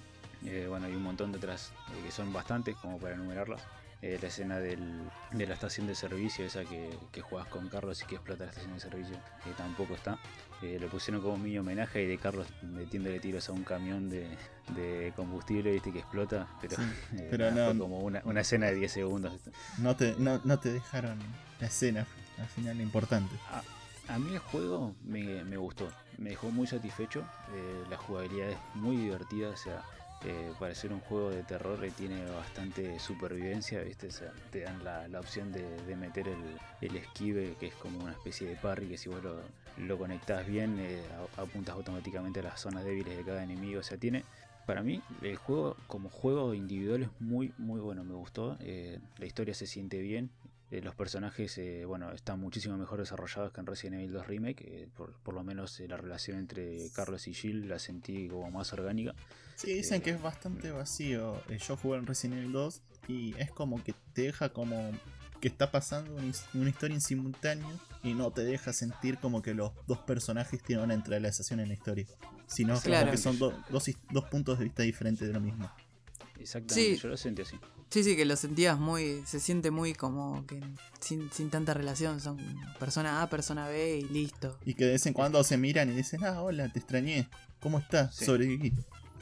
Bueno, hay un montón de otras que son bastantes como para enumerarlas. Eh, la escena del- de la estación de servicio, esa que, que jugás con Carlos y que explota la estación de servicio, que tampoco está. Eh, le pusieron como mini homenaje y de Carlos metiéndole tiros a un camión de, de combustible, viste, que explota. Pero, Sí, eh, pero no- fue como una, una escena de 10 segundos. No te, no, no te dejaron la escena al final importante. A mí el juego me, me gustó, me dejó muy satisfecho, eh, la jugabilidad es muy divertida, o sea, eh, para ser un juego de terror tiene bastante supervivencia, ¿viste? Te dan la, la opción de, de meter el, el esquive, que es como una especie de parry, que si vos lo, lo conectás bien, eh, apuntas automáticamente a las zonas débiles de cada enemigo, o sea, tiene... Para mí, el juego como juego individual es muy, muy bueno, me gustó. eh, la historia se siente bien, eh, los personajes, eh, bueno, están muchísimo mejor desarrollados que en Resident Evil 2 Remake. eh, por, por lo menos eh, la relación entre Carlos y Jill la sentí como más orgánica. Sí, dicen Eh, que es bastante vacío. Eh, Yo jugué en Resident Evil 2 y es como que te deja como que está pasando una, his- una historia en simultáneo y no te deja sentir como que los dos personajes tienen una entrelazación en la historia. Sino Claro. como que son do- dos, his- dos puntos de vista diferentes de lo mismo. Exactamente, Sí. yo lo sentí así. Sí, sí, que lo sentías muy. Se siente muy como que sin, sin tanta relación. Son persona A, persona B y listo. Y que de vez en cuando se miran y dicen, ah, hola, te extrañé. ¿Cómo estás? Sí. Sobreviví.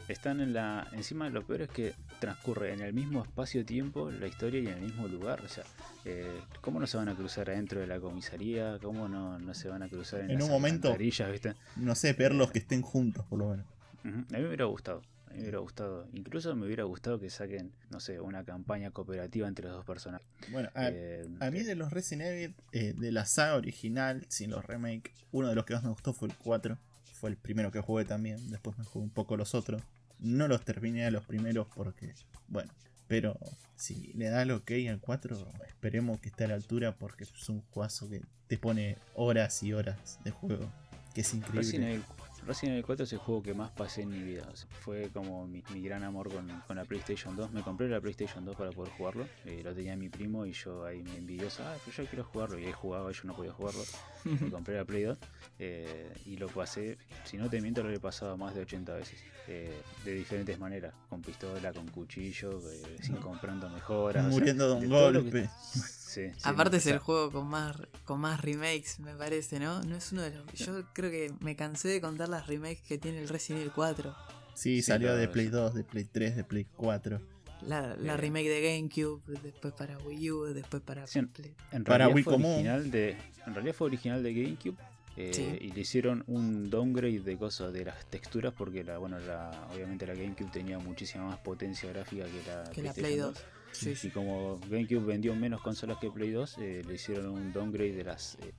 Están en la. Encima, lo peor es que transcurre en el mismo espacio-tiempo la historia y en el mismo lugar. O sea, eh, ¿cómo no se van a cruzar adentro de la comisaría? ¿Cómo no, no se van a cruzar en, En las un momento. ¿viste? No sé, verlos que estén juntos, por lo menos. A mí me hubiera gustado. Me hubiera gustado. Incluso me hubiera gustado que saquen, no sé, una campaña cooperativa entre los dos personajes. Bueno, a, Eh, a mí de los Resident Evil, eh, de la saga original, sin los remake, uno de los que más me gustó fue el 4. Fue el primero que jugué también. Después me jugué un poco los otros. No los terminé a los primeros porque, bueno. Pero si le da el ok al 4, esperemos que esté a la altura porque es un juegazo que te pone horas y horas de juego. Que es increíble. Resident Evil, Resident Evil 4 es el juego que más pasé en mi vida. O sea, fue como mi, mi gran amor con, con la PlayStation 2. Me compré la PlayStation 2 para poder jugarlo. Eh, lo tenía mi primo y yo ahí me envidioso. Ah, pero yo quiero jugarlo. Y él jugaba y yo no podía jugarlo. Me compré la Play 2 eh, y lo pasé, si no te miento, lo he pasado más de 80 veces. eh, de diferentes maneras. Con pistola, con cuchillo, eh, sin comprando mejoras. o sea, Muriendo de un golpe. Sí, sí, Aparte es el juego con más, con más remakes, me parece, ¿no? No es uno de los. Yo creo que me cansé de contar las remakes que tiene el Resident Evil 4. Sí, Sí, salió de Play 2, de Play 3, de Play 4. La, la Eh. remake de GameCube, después para Wii U, después para Sí, Play- En Para Wii fue común. original de. En realidad fue original de GameCube. eh, Sí. Y le hicieron un downgrade de cosas de las texturas porque la, bueno, la, obviamente la GameCube tenía muchísima más potencia gráfica que la, que la PlayStation Play 2. 2. Sí, Y sí. como GameCube vendió menos consolas que Play 2, eh, le hicieron un downgrade de las, eh,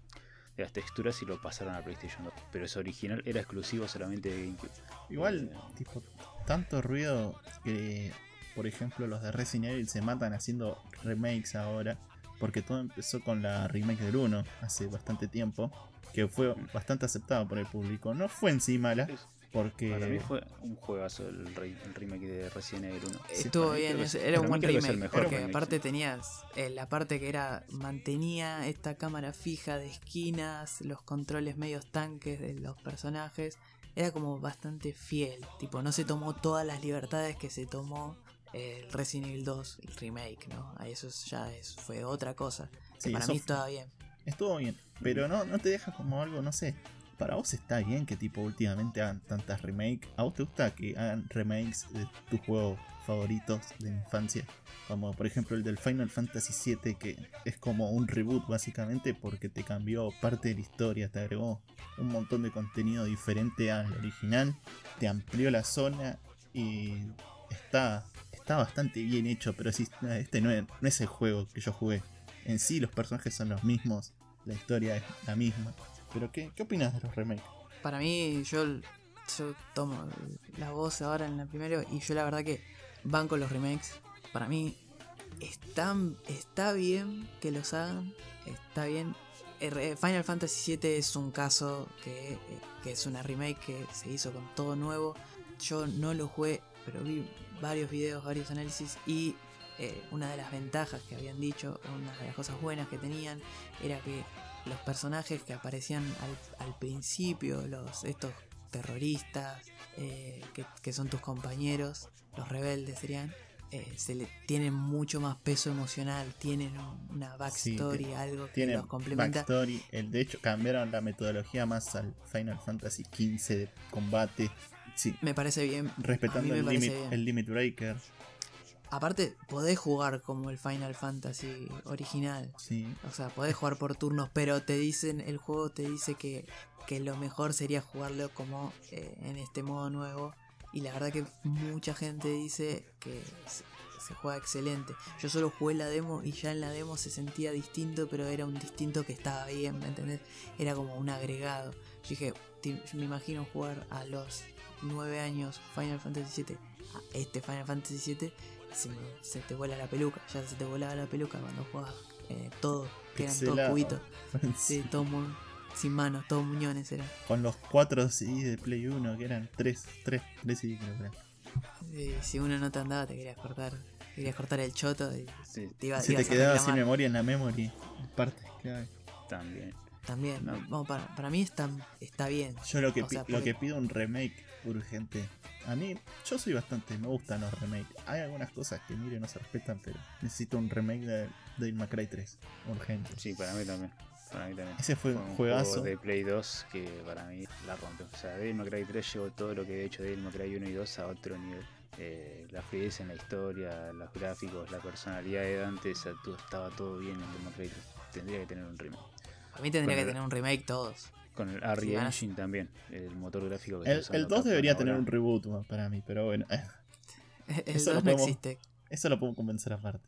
de las texturas y lo pasaron a PlayStation 2. Pero ese original era exclusivo solamente de GameCube. Igual, Eh, tipo, tanto ruido que, por ejemplo, los de Resident Evil se matan haciendo remakes ahora. Porque todo empezó con la remake del 1 hace bastante tiempo. Que fue bastante aceptado por el público. No fue en sí mala. Porque Para mí fue un juegazo el, re- el remake de Resident Evil 1. Sí, Estuvo bien, era un buen remake, mejor porque remake, aparte sí. tenías eh, la parte que era, mantenía esta cámara fija de esquinas, los controles medios tanques de los personajes, era como bastante fiel, tipo no se tomó todas las libertades que se tomó eh, el Resident Evil 2, el remake, ¿no? A Eso es- ya es, fue otra cosa, Sí, para mí estaba bien. estuvo bien. Pero no, no te deja como algo, no sé. Para vos está bien que tipo últimamente hagan tantas remakes. ¿A vos te gusta que hagan remakes de tus juegos favoritos de infancia? Como por ejemplo el del Final Fantasy VII que es como un reboot básicamente porque te cambió parte de la historia, te agregó un montón de contenido diferente al original, te amplió la zona y está, está bastante bien hecho, pero este no es, no es el juego que yo jugué. En sí los personajes son los mismos, la historia es la misma. Pero ¿qué, qué opinas de los remakes? Para mí, yo, tomo la voz ahora en la primera y yo la verdad que van con los remakes. Para mí, están, está bien que los hagan, está bien. Final Fantasy VII es un caso que, que es una remake que se hizo con todo nuevo. Yo no lo jugué, pero vi varios videos, varios análisis y eh, una de las ventajas que habían dicho, una de las cosas buenas que tenían, era que los personajes que aparecían al, al principio, los estos terroristas, eh, que, que son tus compañeros, los rebeldes serían, eh, se le tienen mucho más peso emocional, tienen un- una backstory, Sí, algo que los complementa. backstory. El, de hecho, cambiaron la metodología más al Final Fantasy XV de combate. Sí, Me parece bien. respetando el limit, bien. el limit breaker. Aparte, podés jugar como el Final Fantasy original. Sí. O sea, podés jugar por turnos, pero te dicen, el juego te dice que, que lo mejor sería jugarlo como eh, en este modo nuevo. Y la verdad que mucha gente dice que se, se juega excelente. Yo solo jugué la demo y ya en la demo se sentía distinto, pero era un distinto que estaba bien, ¿me entendés? Era como un agregado. Yo dije, "Te- me imagino jugar a los 9 años Final Fantasy VII, a este Final Fantasy VII, se, me- se te vuela la peluca. Ya se te volaba la peluca cuando jugabas eh, todo, que eran todos cubitos. Sí, todo mu- sin manos, todos muñones eran. Con los 4 CD de Play 1, que eran 3, 3, 3 CD creo que eran. Y si uno no te andaba, te querías cortar, te querías cortar el choto y Sí, te iba, Si ibas te a quedaba sin memoria en la memory, parte clave. también. También, No. vamos, para, para mí está, está bien. Yo lo que, O sea, lo que pido un remake urgente. A mí, yo soy bastante, me gustan los remakes. Hay algunas cosas que mire no se respetan, pero necesito un remake de Devil May Cry 3. Urgente. Sí, para mí también. Para mí también. Ese fue Fue un juegazo. juego de Play 2 que para mí la rompió. O sea, Devil May Cry 3 llevó todo lo que había hecho Devil May Cry 1 y 2 a otro nivel. Eh, la fluidez en la historia, los gráficos, la personalidad de Dante, o sea, todo- estaba todo bien en Devil May Cry 3. Tendría que tener un remake. A mí tendría Con que el- tener un remake todos. Con el RE Sí, Engine también, el motor gráfico que El, el usando 2 Capcom debería ahora. tener un reboot para mí, pero bueno, El Eso 2 lo no podemos- existe, eso lo puedo convencer aparte.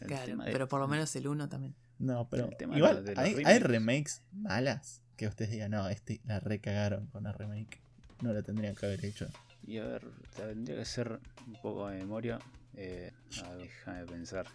El claro, de- pero por lo menos el 1 también. No, pero El de igual de hay, hay remakes. remakes malas que ustedes digan, no, este la recagaron con la remake. No la tendrían que haber hecho. Y a ver, tendría que ser un poco de memoria. Eh, déjame pensar.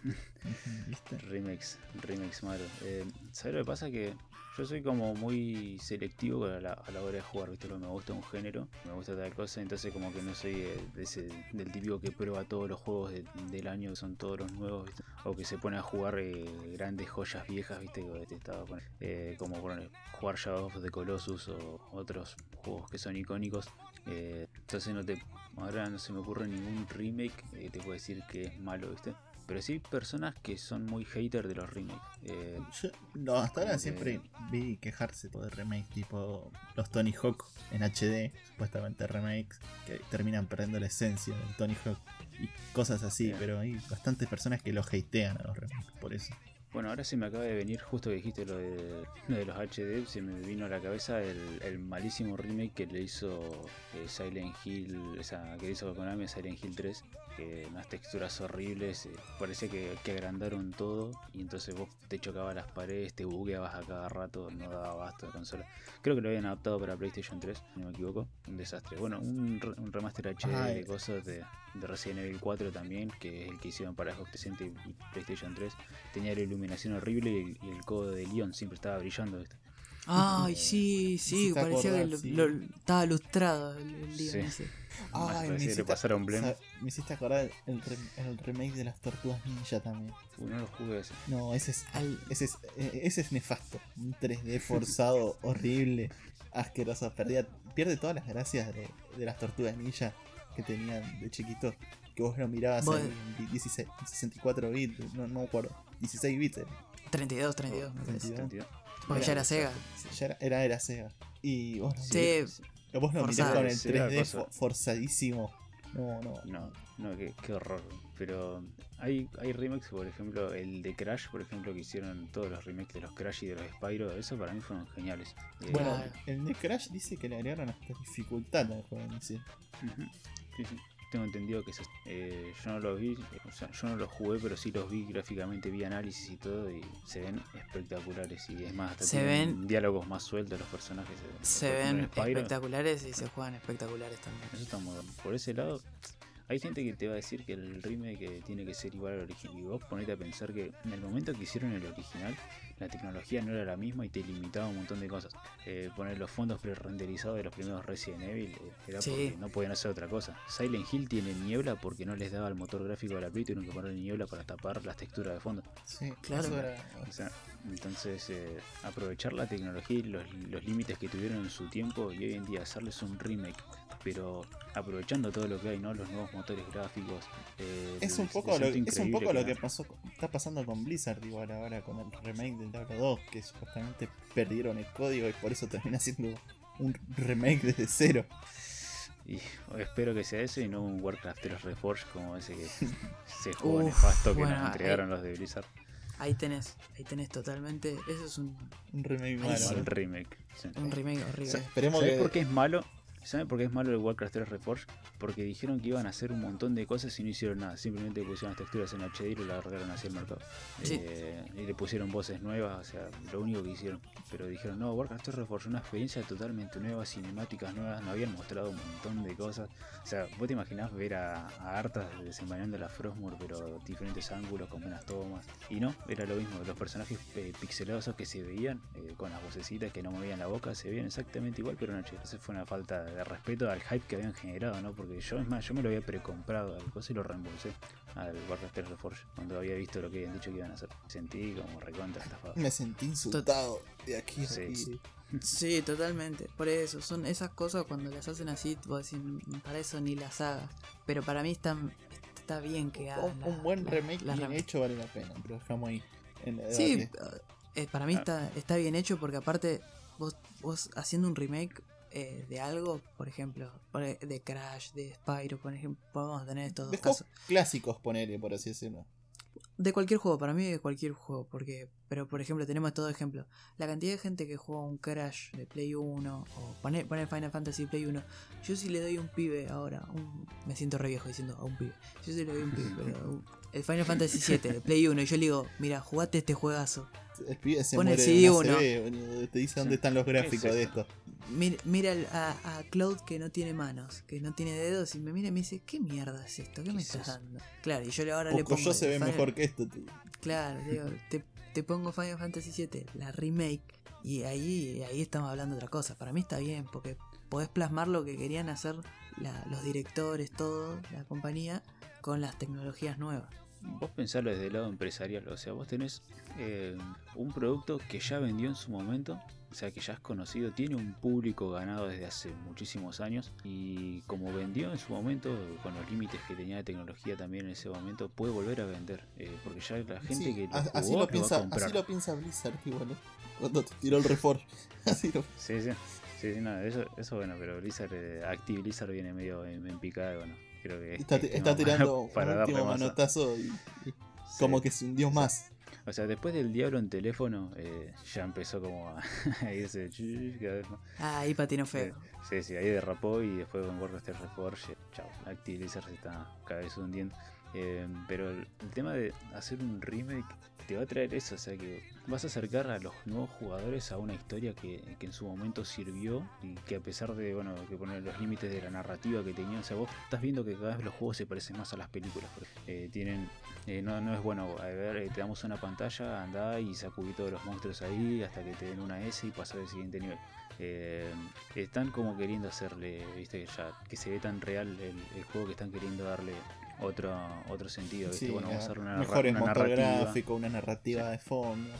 Remakes, remakes malos. Eh, ¿Sabes lo que pasa? Que yo soy como muy selectivo a la, a la hora de jugar, ¿viste? Me gusta un género, me gusta tal cosa, entonces como que no soy eh, de ese, del típico que prueba todos los juegos de- del año, que son todos los nuevos, ¿viste? O que se pone a jugar eh, grandes joyas viejas, ¿viste? Que te estaba con- eh, como por jugar Shadow of the Colossus o otros juegos que son icónicos. Eh, entonces no te ahora no se me ocurre ningún remake que te puedo decir que es malo, ¿viste? pero sí personas que son muy haters de los remakes. Eh, Yo, no, hasta ahora siempre vi quejarse por de remakes tipo los Tony Hawk en HD, supuestamente remakes, que terminan perdiendo la esencia del Tony Hawk y cosas así, pero hay bastantes personas que los hatean a los remakes por eso. Bueno, ahora se me acaba de venir, justo que dijiste lo de, lo de los HD, se me vino a la cabeza el, el malísimo remake que le hizo eh, Silent Hill, esa que le hizo Konami Silent Hill 3, que unas texturas horribles, eh, parecía que, que agrandaron todo y entonces vos te chocabas las paredes, te bugueabas a cada rato, no daba abasto de consola. Creo que lo habían adaptado para PlayStation 3, si no me equivoco, un desastre. Bueno, un, un remaster HD Ay. de cosas de, de Resident Evil 4 también, que es el que hicieron para Xbox 360 y PlayStation 3 tenía la iluminación horrible y, y el codo de Leon siempre estaba brillando. ¿viste? Ay, sí, sí, hiciste parecía que acordar, lo- sí. lo- estaba lustrado el, el Leon Sí. ese. Más Ay, parecía que le pasaron me hiciste acordar el, rem- el remake de las Tortugas Ninja también. Uy, no lo jugué ese. No, ese es, Al- ese es, eh, ese es nefasto. Un 3D forzado, horrible, asqueroso. Perdía, pierde todas las gracias de, de las Tortugas Ninja que tenían de chiquito. Que vos lo mirabas en 16, 64 bits, no, no me acuerdo. 16 bits era. 32, 32, me Oh, parece. 32. 32. Porque ya era Sega. Ya era, era, era Sega. Y vos lo, Sí, vos lo mirás con el Sí, era 3D cosa. fo- forzadísimo. No, no. No, no, qué, qué horror. Pero hay, hay remakes, por ejemplo, el de Crash, por ejemplo, que hicieron todos los remakes de los Crash y de los Spyro, eso para mí fueron geniales. Eh, Bueno, Claro. el de Crash dice que le agregaron hasta dificultad al juego en sí. ujú, sí, sí. Tengo entendido que se- eh, yo no los vi, o sea, yo no los jugué, pero sí los vi gráficamente, vi análisis y todo, y se ven espectaculares. Y es más, hasta Se ven- diálogos más sueltos los personajes. se ejemplo, ven espectaculares y se juegan espectaculares también. Eso está muy bueno. Por ese lado, hay gente que te va a decir que el remake eh, tiene que ser igual al original. Y vos ponete a pensar que en el momento que hicieron el original, la tecnología no era la misma y te limitaba un montón de cosas. Eh, poner los fondos pre-renderizados de los primeros Resident Evil eh, era Sí. porque no podían hacer otra cosa. Silent Hill tiene niebla porque no les daba el motor gráfico de la Play, tuvieron que poner niebla para tapar las texturas de fondo. Sí, Claro. O sea, entonces eh, aprovechar la tecnología y los, los límites que tuvieron en su tiempo y hoy en día hacerles un remake, pero aprovechando todo lo que hay, ¿no? Los nuevos motores gráficos. eh, Es un poco, lo, es un poco lo que pasó, está pasando con Blizzard igual ahora con el remake Diablo 2, que supuestamente perdieron el código y por eso termina siendo un remake desde cero. Y espero que sea eso y no un Warcraft 3 Reforged como ese que se Uf, nefasto que bueno, nos entregaron los de Blizzard. Ahí tenés, ahí tenés totalmente. Eso es un, Un remake malo. El remake. sí. un remake horrible. Esperemos ¿Sabes que. por qué es malo? ¿Saben por qué es malo el Warcraft 3 Reforged? Porque dijeron que iban a hacer un montón de cosas y no hicieron nada. Simplemente pusieron las texturas en HD y lo largaron hacia el mercado. Sí. Eh, y le pusieron voces nuevas, o sea, lo único que hicieron. Pero dijeron, no, Warcraft 3 Reforged, una experiencia totalmente nueva, cinemáticas nuevas, no habían mostrado un montón de cosas. O sea, vos te imaginás ver a, a Arthas desenvainando la Frostmourne, pero diferentes ángulos, con buenas tomas. Y no, era lo mismo. Los personajes eh, pixelados que se veían, eh, con las vocecitas que no movían la boca, se veían exactamente igual, pero en HD. Entonces fue una falta de respeto al hype que habían generado, ¿no? Porque yo, es más, yo me lo había precomprado al cosa y lo reembolsé al Warcraft 3 Reforged cuando había visto lo que habían dicho que iban a hacer. Sentí como recontra estafado. Me sentí insultado de aquí Sí, aquí. sí. Sí, totalmente. Por eso, son esas cosas cuando las hacen así, vos decís, "Mm, para eso ni las hagas. Pero para mí está, está bien que hagan. Un, la- un buen la- remake la bien rem- hecho vale la pena, pero dejamos ahí. En Sí, eh, para mí está, está bien hecho porque aparte vos, vos haciendo un remake eh, de algo, por ejemplo, por- e, de Crash, de Spyro, por ejemplo, podemos tener estos dos De casos. clásicos, ponele, por así decirlo. De cualquier juego, para mí de cualquier juego, porque, pero por ejemplo tenemos todo ejemplo, la cantidad de gente que juega un Crash de Play 1 o poner, poner Final Fantasy Play 1, yo si le doy un pibe ahora, un, me siento re viejo diciendo a un pibe, yo si le doy un pibe, pero un- el Final Fantasy 7 de Play 1 y yo le digo, mira, jugate este juegazo, se Pone muere CD uno. Te dice dónde están los gráficos Es de esto. esto. Mir- mira a, a Cloud que no tiene manos, que no tiene dedos y me mira y me dice, ¿qué mierda es esto? ¿Qué me ¿Qué es estás eso? dando? Claro, y yo le ahora le pongo... yo se ve Final- mejor que esto. tío. Claro, digo, te, te pongo Final Fantasy VII, la remake, y ahí, ahí estamos hablando de otra cosa. Para mí está bien, porque podés plasmar lo que querían hacer la- los directores, todo, la compañía, con las tecnologías nuevas. Vos pensarlo desde el lado empresarial, o sea, vos tenés eh, un producto que ya vendió en su momento, o sea, que ya es conocido, tiene un público ganado desde hace muchísimos años y como vendió en su momento, con los límites que tenía de tecnología también en ese momento, puede volver a vender, eh, porque ya la gente Sí, que lo a- jugó así, lo va lo a piensa, comprar. así lo piensa Blizzard igual, ¿eh? Cuando te tiró el Reforge. Así lo Sí, sí, sí, sí, no, eso, eso bueno, pero Blizzard, eh, Active Blizzard viene medio en, en picada, bueno, creo que... está, tengo tirando para un último manotazo y, y Sí. como que se hundió más. O sea, después del diablo en teléfono, eh, ya empezó como a, a irse ch- cada vez más. Ah, ahí patinó feo. Sí, sí, ahí derrapó y después con Warcraft Reforge, chao, Active Blizzard se está cada vez hundiendo. Eh, pero el, el tema de hacer un remake te va a traer eso, o sea que vas a acercar a los nuevos jugadores a una historia que, en su momento sirvió y que a pesar de, bueno, que poner los límites de la narrativa que tenían, o sea, vos estás viendo que cada vez los juegos se parecen más a las películas. eh, tienen, eh, no, es bueno, a ver, eh, te damos una pantalla, andá y sacudí todos los monstruos ahí hasta que te den una S y pasar al siguiente nivel. Eh, están como queriendo hacerle, viste, ya que se ve tan real el juego que están queriendo darle otro, otro sentido, viste, Sí, bueno, vamos a a- hacer una, mejores una narrativa. gráfico, una narrativa de fondo.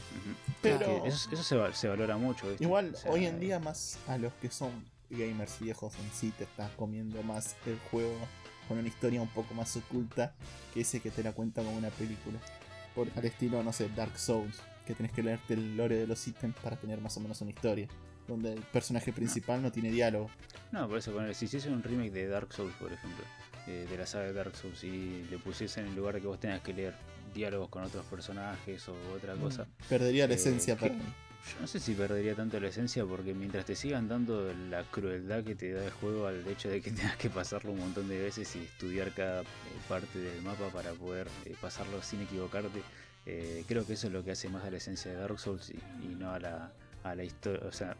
Pero Que eso, eso se, va- se valora mucho, ¿viste? igual O sea, hoy en día más a los que son gamers viejos en sí te estás comiendo más el juego con una historia un poco más oculta que ese que te la cuenta como una película. Por, al estilo, no sé, Dark Souls, que tenés que leerte el lore de los ítems para tener más o menos una historia. Donde el personaje principal no tiene diálogo. No, por eso, poner, si hiciese un remake de Dark Souls, por ejemplo, eh, de la saga de Dark Souls, y le pusiesen en lugar de que vos tengas que leer diálogos con otros personajes o otra cosa, Perdería la Eh, esencia ¿qué? para mí. yo no sé si perdería tanto la esencia, porque mientras te sigan dando la crueldad que te da el juego al hecho de que tengas que pasarlo un montón de veces y estudiar cada eh, parte del mapa para poder eh, pasarlo sin equivocarte, eh, creo que eso es lo que hace más a la esencia de Dark Souls y, y no a la, a la historia. O sea,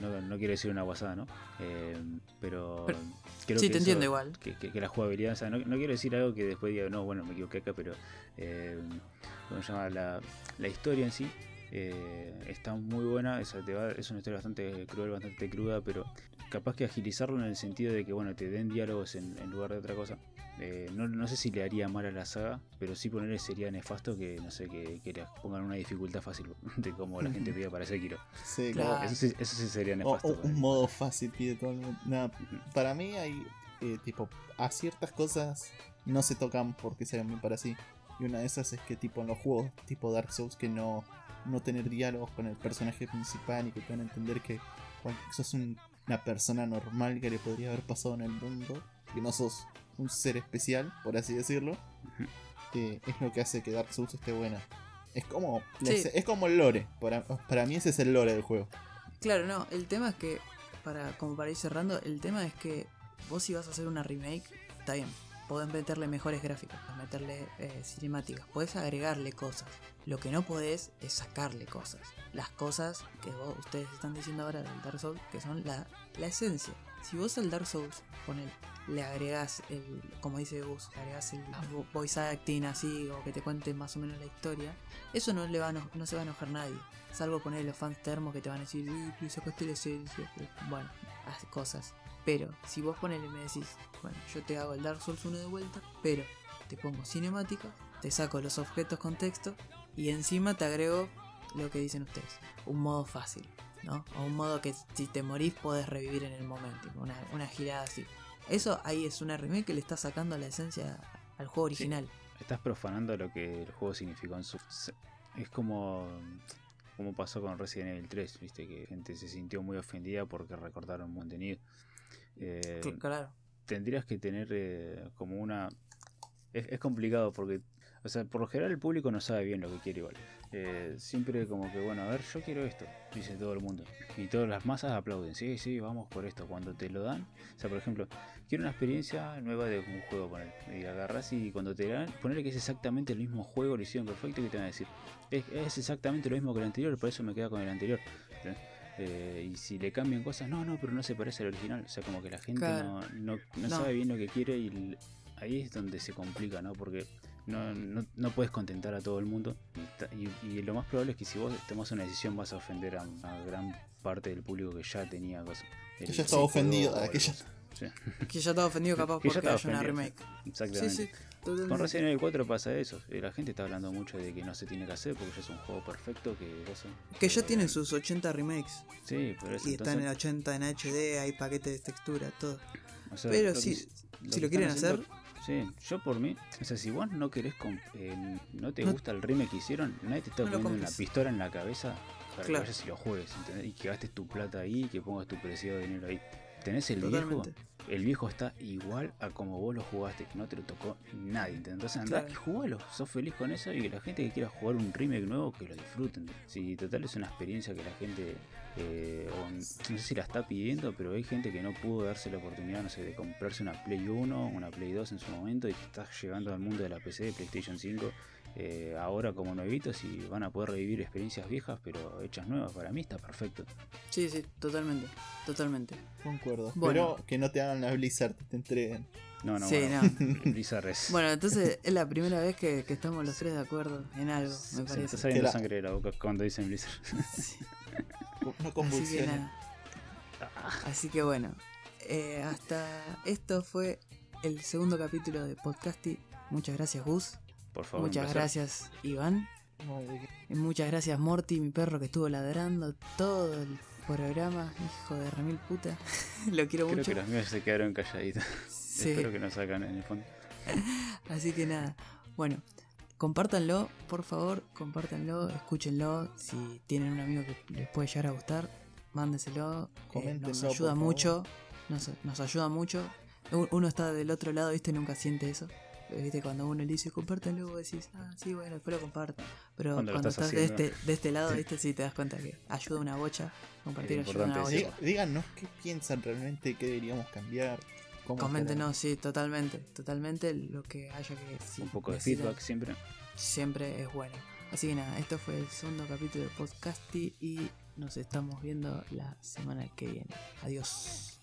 no, no quiero decir una guasada, ¿no? Eh, pero, Pero- creo sí, que te eso- entiendo igual. que, que- que la jugabilidad, o sea, no, no quiero decir algo que después diga, no, bueno, me equivoqué acá, pero eh, ¿cómo se llama? La, la historia en sí eh, está muy buena, esa te va- es una historia bastante cruel, bastante cruda, pero capaz que agilizarlo en el sentido de que, bueno, te den diálogos en, en lugar de otra cosa. Eh, no, no sé si le haría mal a la saga, pero sí ponerle sería nefasto que, no sé, que, que le pongan una dificultad fácil, de como la gente pide para Sekiro. Sí, Claro. Eso sí, eso sí sería nefasto. o para un mí. modo fácil pide todo el mundo. Para mí hay eh, tipo a ciertas cosas no se tocan porque sean bien para sí y una de esas es que tipo en los juegos tipo Dark Souls que no no tener diálogos con el personaje principal y que a entender que bueno, sos un- una persona normal que le podría haber pasado en el mundo que no sos un ser especial por así decirlo eh, es lo que hace que Dark Souls esté buena. Es como Sí. es como el lore para, para mí ese es el lore del juego. Claro, no, el tema es que, para, como para ir cerrando, el tema es que vos si vas a hacer una remake, está bien, podés meterle mejores gráficos, podés meterle eh, cinemáticas, podés agregarle cosas. Lo que no podés es sacarle cosas. Las cosas que vos, ustedes están diciendo ahora del Dark Souls, que son la, la esencia. Si vos al Dark Souls, ponele, le agregás el, como dice Gus, le agregás el vo- voice acting así, o que te cuente más o menos la historia, eso no, le va a eno- no se va a enojar nadie. Salvo poner los fans termos que te van a decir, "Eh, pero sacaste la esencia. Bueno, hace cosas. Pero si vos ponele y me decís, bueno, yo te hago el Dark Souls 1 de vuelta, pero te pongo cinemática, te saco los objetos con texto y encima te agrego lo que dicen ustedes, un modo fácil, ¿no? O un modo que si te morís podés revivir en el momento, una, una girada así. Eso ahí es una remake que le está sacando la esencia al juego original. Estás profanando lo que el juego significó en su. Es como. Como pasó con Resident Evil 3, viste, que gente se sintió muy ofendida porque recortaron contenido. Eh, Cl- Claro. tendrías que tener eh, como una. Es, es complicado porque. O sea, por lo general el público no sabe bien lo que quiere igual. Eh, siempre como que, bueno, a ver, yo quiero esto, dice todo el mundo. Y todas las masas aplauden, sí, sí, vamos por esto. Cuando te lo dan, o sea, por ejemplo, quiero una experiencia nueva de un juego, poner. Y agarras y cuando te dan, ponerle que es exactamente el mismo juego, lo hicieron perfecto, que te van a decir, es, es exactamente lo mismo que el anterior, por eso me queda con el anterior. Eh, y si le cambian cosas, no, no, pero no se parece al original. O sea, como que la gente Claro. no, no, no No. sabe bien lo que quiere y ahí es donde se complica, ¿no? Porque no, no, no puedes contentar a todo el mundo. Y, lo más probable es que si vos tomas una decisión vas a ofender a, a gran parte del público que ya tenía cosas. Que ya estaba ofendido, que ya-. Sí. Que ya estaba ofendido capaz porque haya una remake. Sí, Exactamente. sí. Con totalmente. Resident Evil 4 pasa eso. eh, La gente está hablando mucho de que no se tiene que hacer porque ya es un juego perfecto. Que, eso, Que ya pero, tiene eh, sus 80 remakes. Sí, pero eso Y está en el entonces, 80 en HD, hay paquetes de textura, todo. o sea, Pero sí, que si lo quieren haciendo- hacer, Sí, yo por mí, o sea, si vos no querés, eh, no te No- gusta el remake que hicieron, nadie te está No lo poniendo una pistola en la cabeza para Claro. que vayas y lo juegues, ¿entendés? Y que gastes tu plata ahí, que pongas tu preciado dinero ahí. Tenés el totalmente. viejo, el viejo está igual a como vos lo jugaste, no te lo tocó nadie. Entonces andá Claro. y jugalo, sos feliz con eso y que la gente que quiera jugar un remake nuevo, que lo disfruten. Si total es una experiencia que la gente, eh, o no sé si la está pidiendo, pero hay gente que no pudo darse la oportunidad, no sé, de comprarse una Play 1, una Play 2 en su momento y que está llegando al mundo de la PC, de PlayStation 5. Eh, ahora como nuevitos y van a poder revivir experiencias viejas pero hechas nuevas para mí está perfecto Sí, sí, totalmente. Totalmente. Concuerdo. Bueno. Pero que no te hagan la Blizzard, te entreguen. no no Sí, bueno, no. Blizzard es- Bueno, entonces es la primera vez que, que estamos los tres de acuerdo en algo, me se me está parece. saliendo la- sangre de la boca cuando dicen Blizzard Sí. No Así que convulsiones. Así que bueno, eh, hasta esto fue el segundo capítulo de Podcasty. Muchas gracias Gus, por favor un muchas gracias Iván, y muchas gracias Morty, mi perro que estuvo ladrando todo el programa, hijo de remil puta. Lo quiero creo mucho. que las mías se quedaron calladitas Sí. espero que no sacan en el fondo Así que nada, bueno, compártanlo, por favor, compártanlo, escúchenlo. Si tienen un amigo que les puede llegar a gustar, mándenselo. eh, nos ayuda mucho, nos, nos ayuda mucho. Uno está del otro lado, viste, nunca siente eso. Viste, cuando uno le dice compártanlo, vos decís, ah, sí, bueno, después lo comparto. Pero Cuando estás estás de este, de este lado, viste, sí te das cuenta que ayuda una bocha. Compartir ayuda una bocha. Dí- Díganos qué piensan realmente, qué deberíamos cambiar. cómo Coméntenos, sí, totalmente, totalmente lo que haya que si un poco de necesitan. feedback siempre siempre es bueno. Así que nada, esto fue el segundo capítulo de Podcasty y nos estamos viendo la semana que viene. Adiós.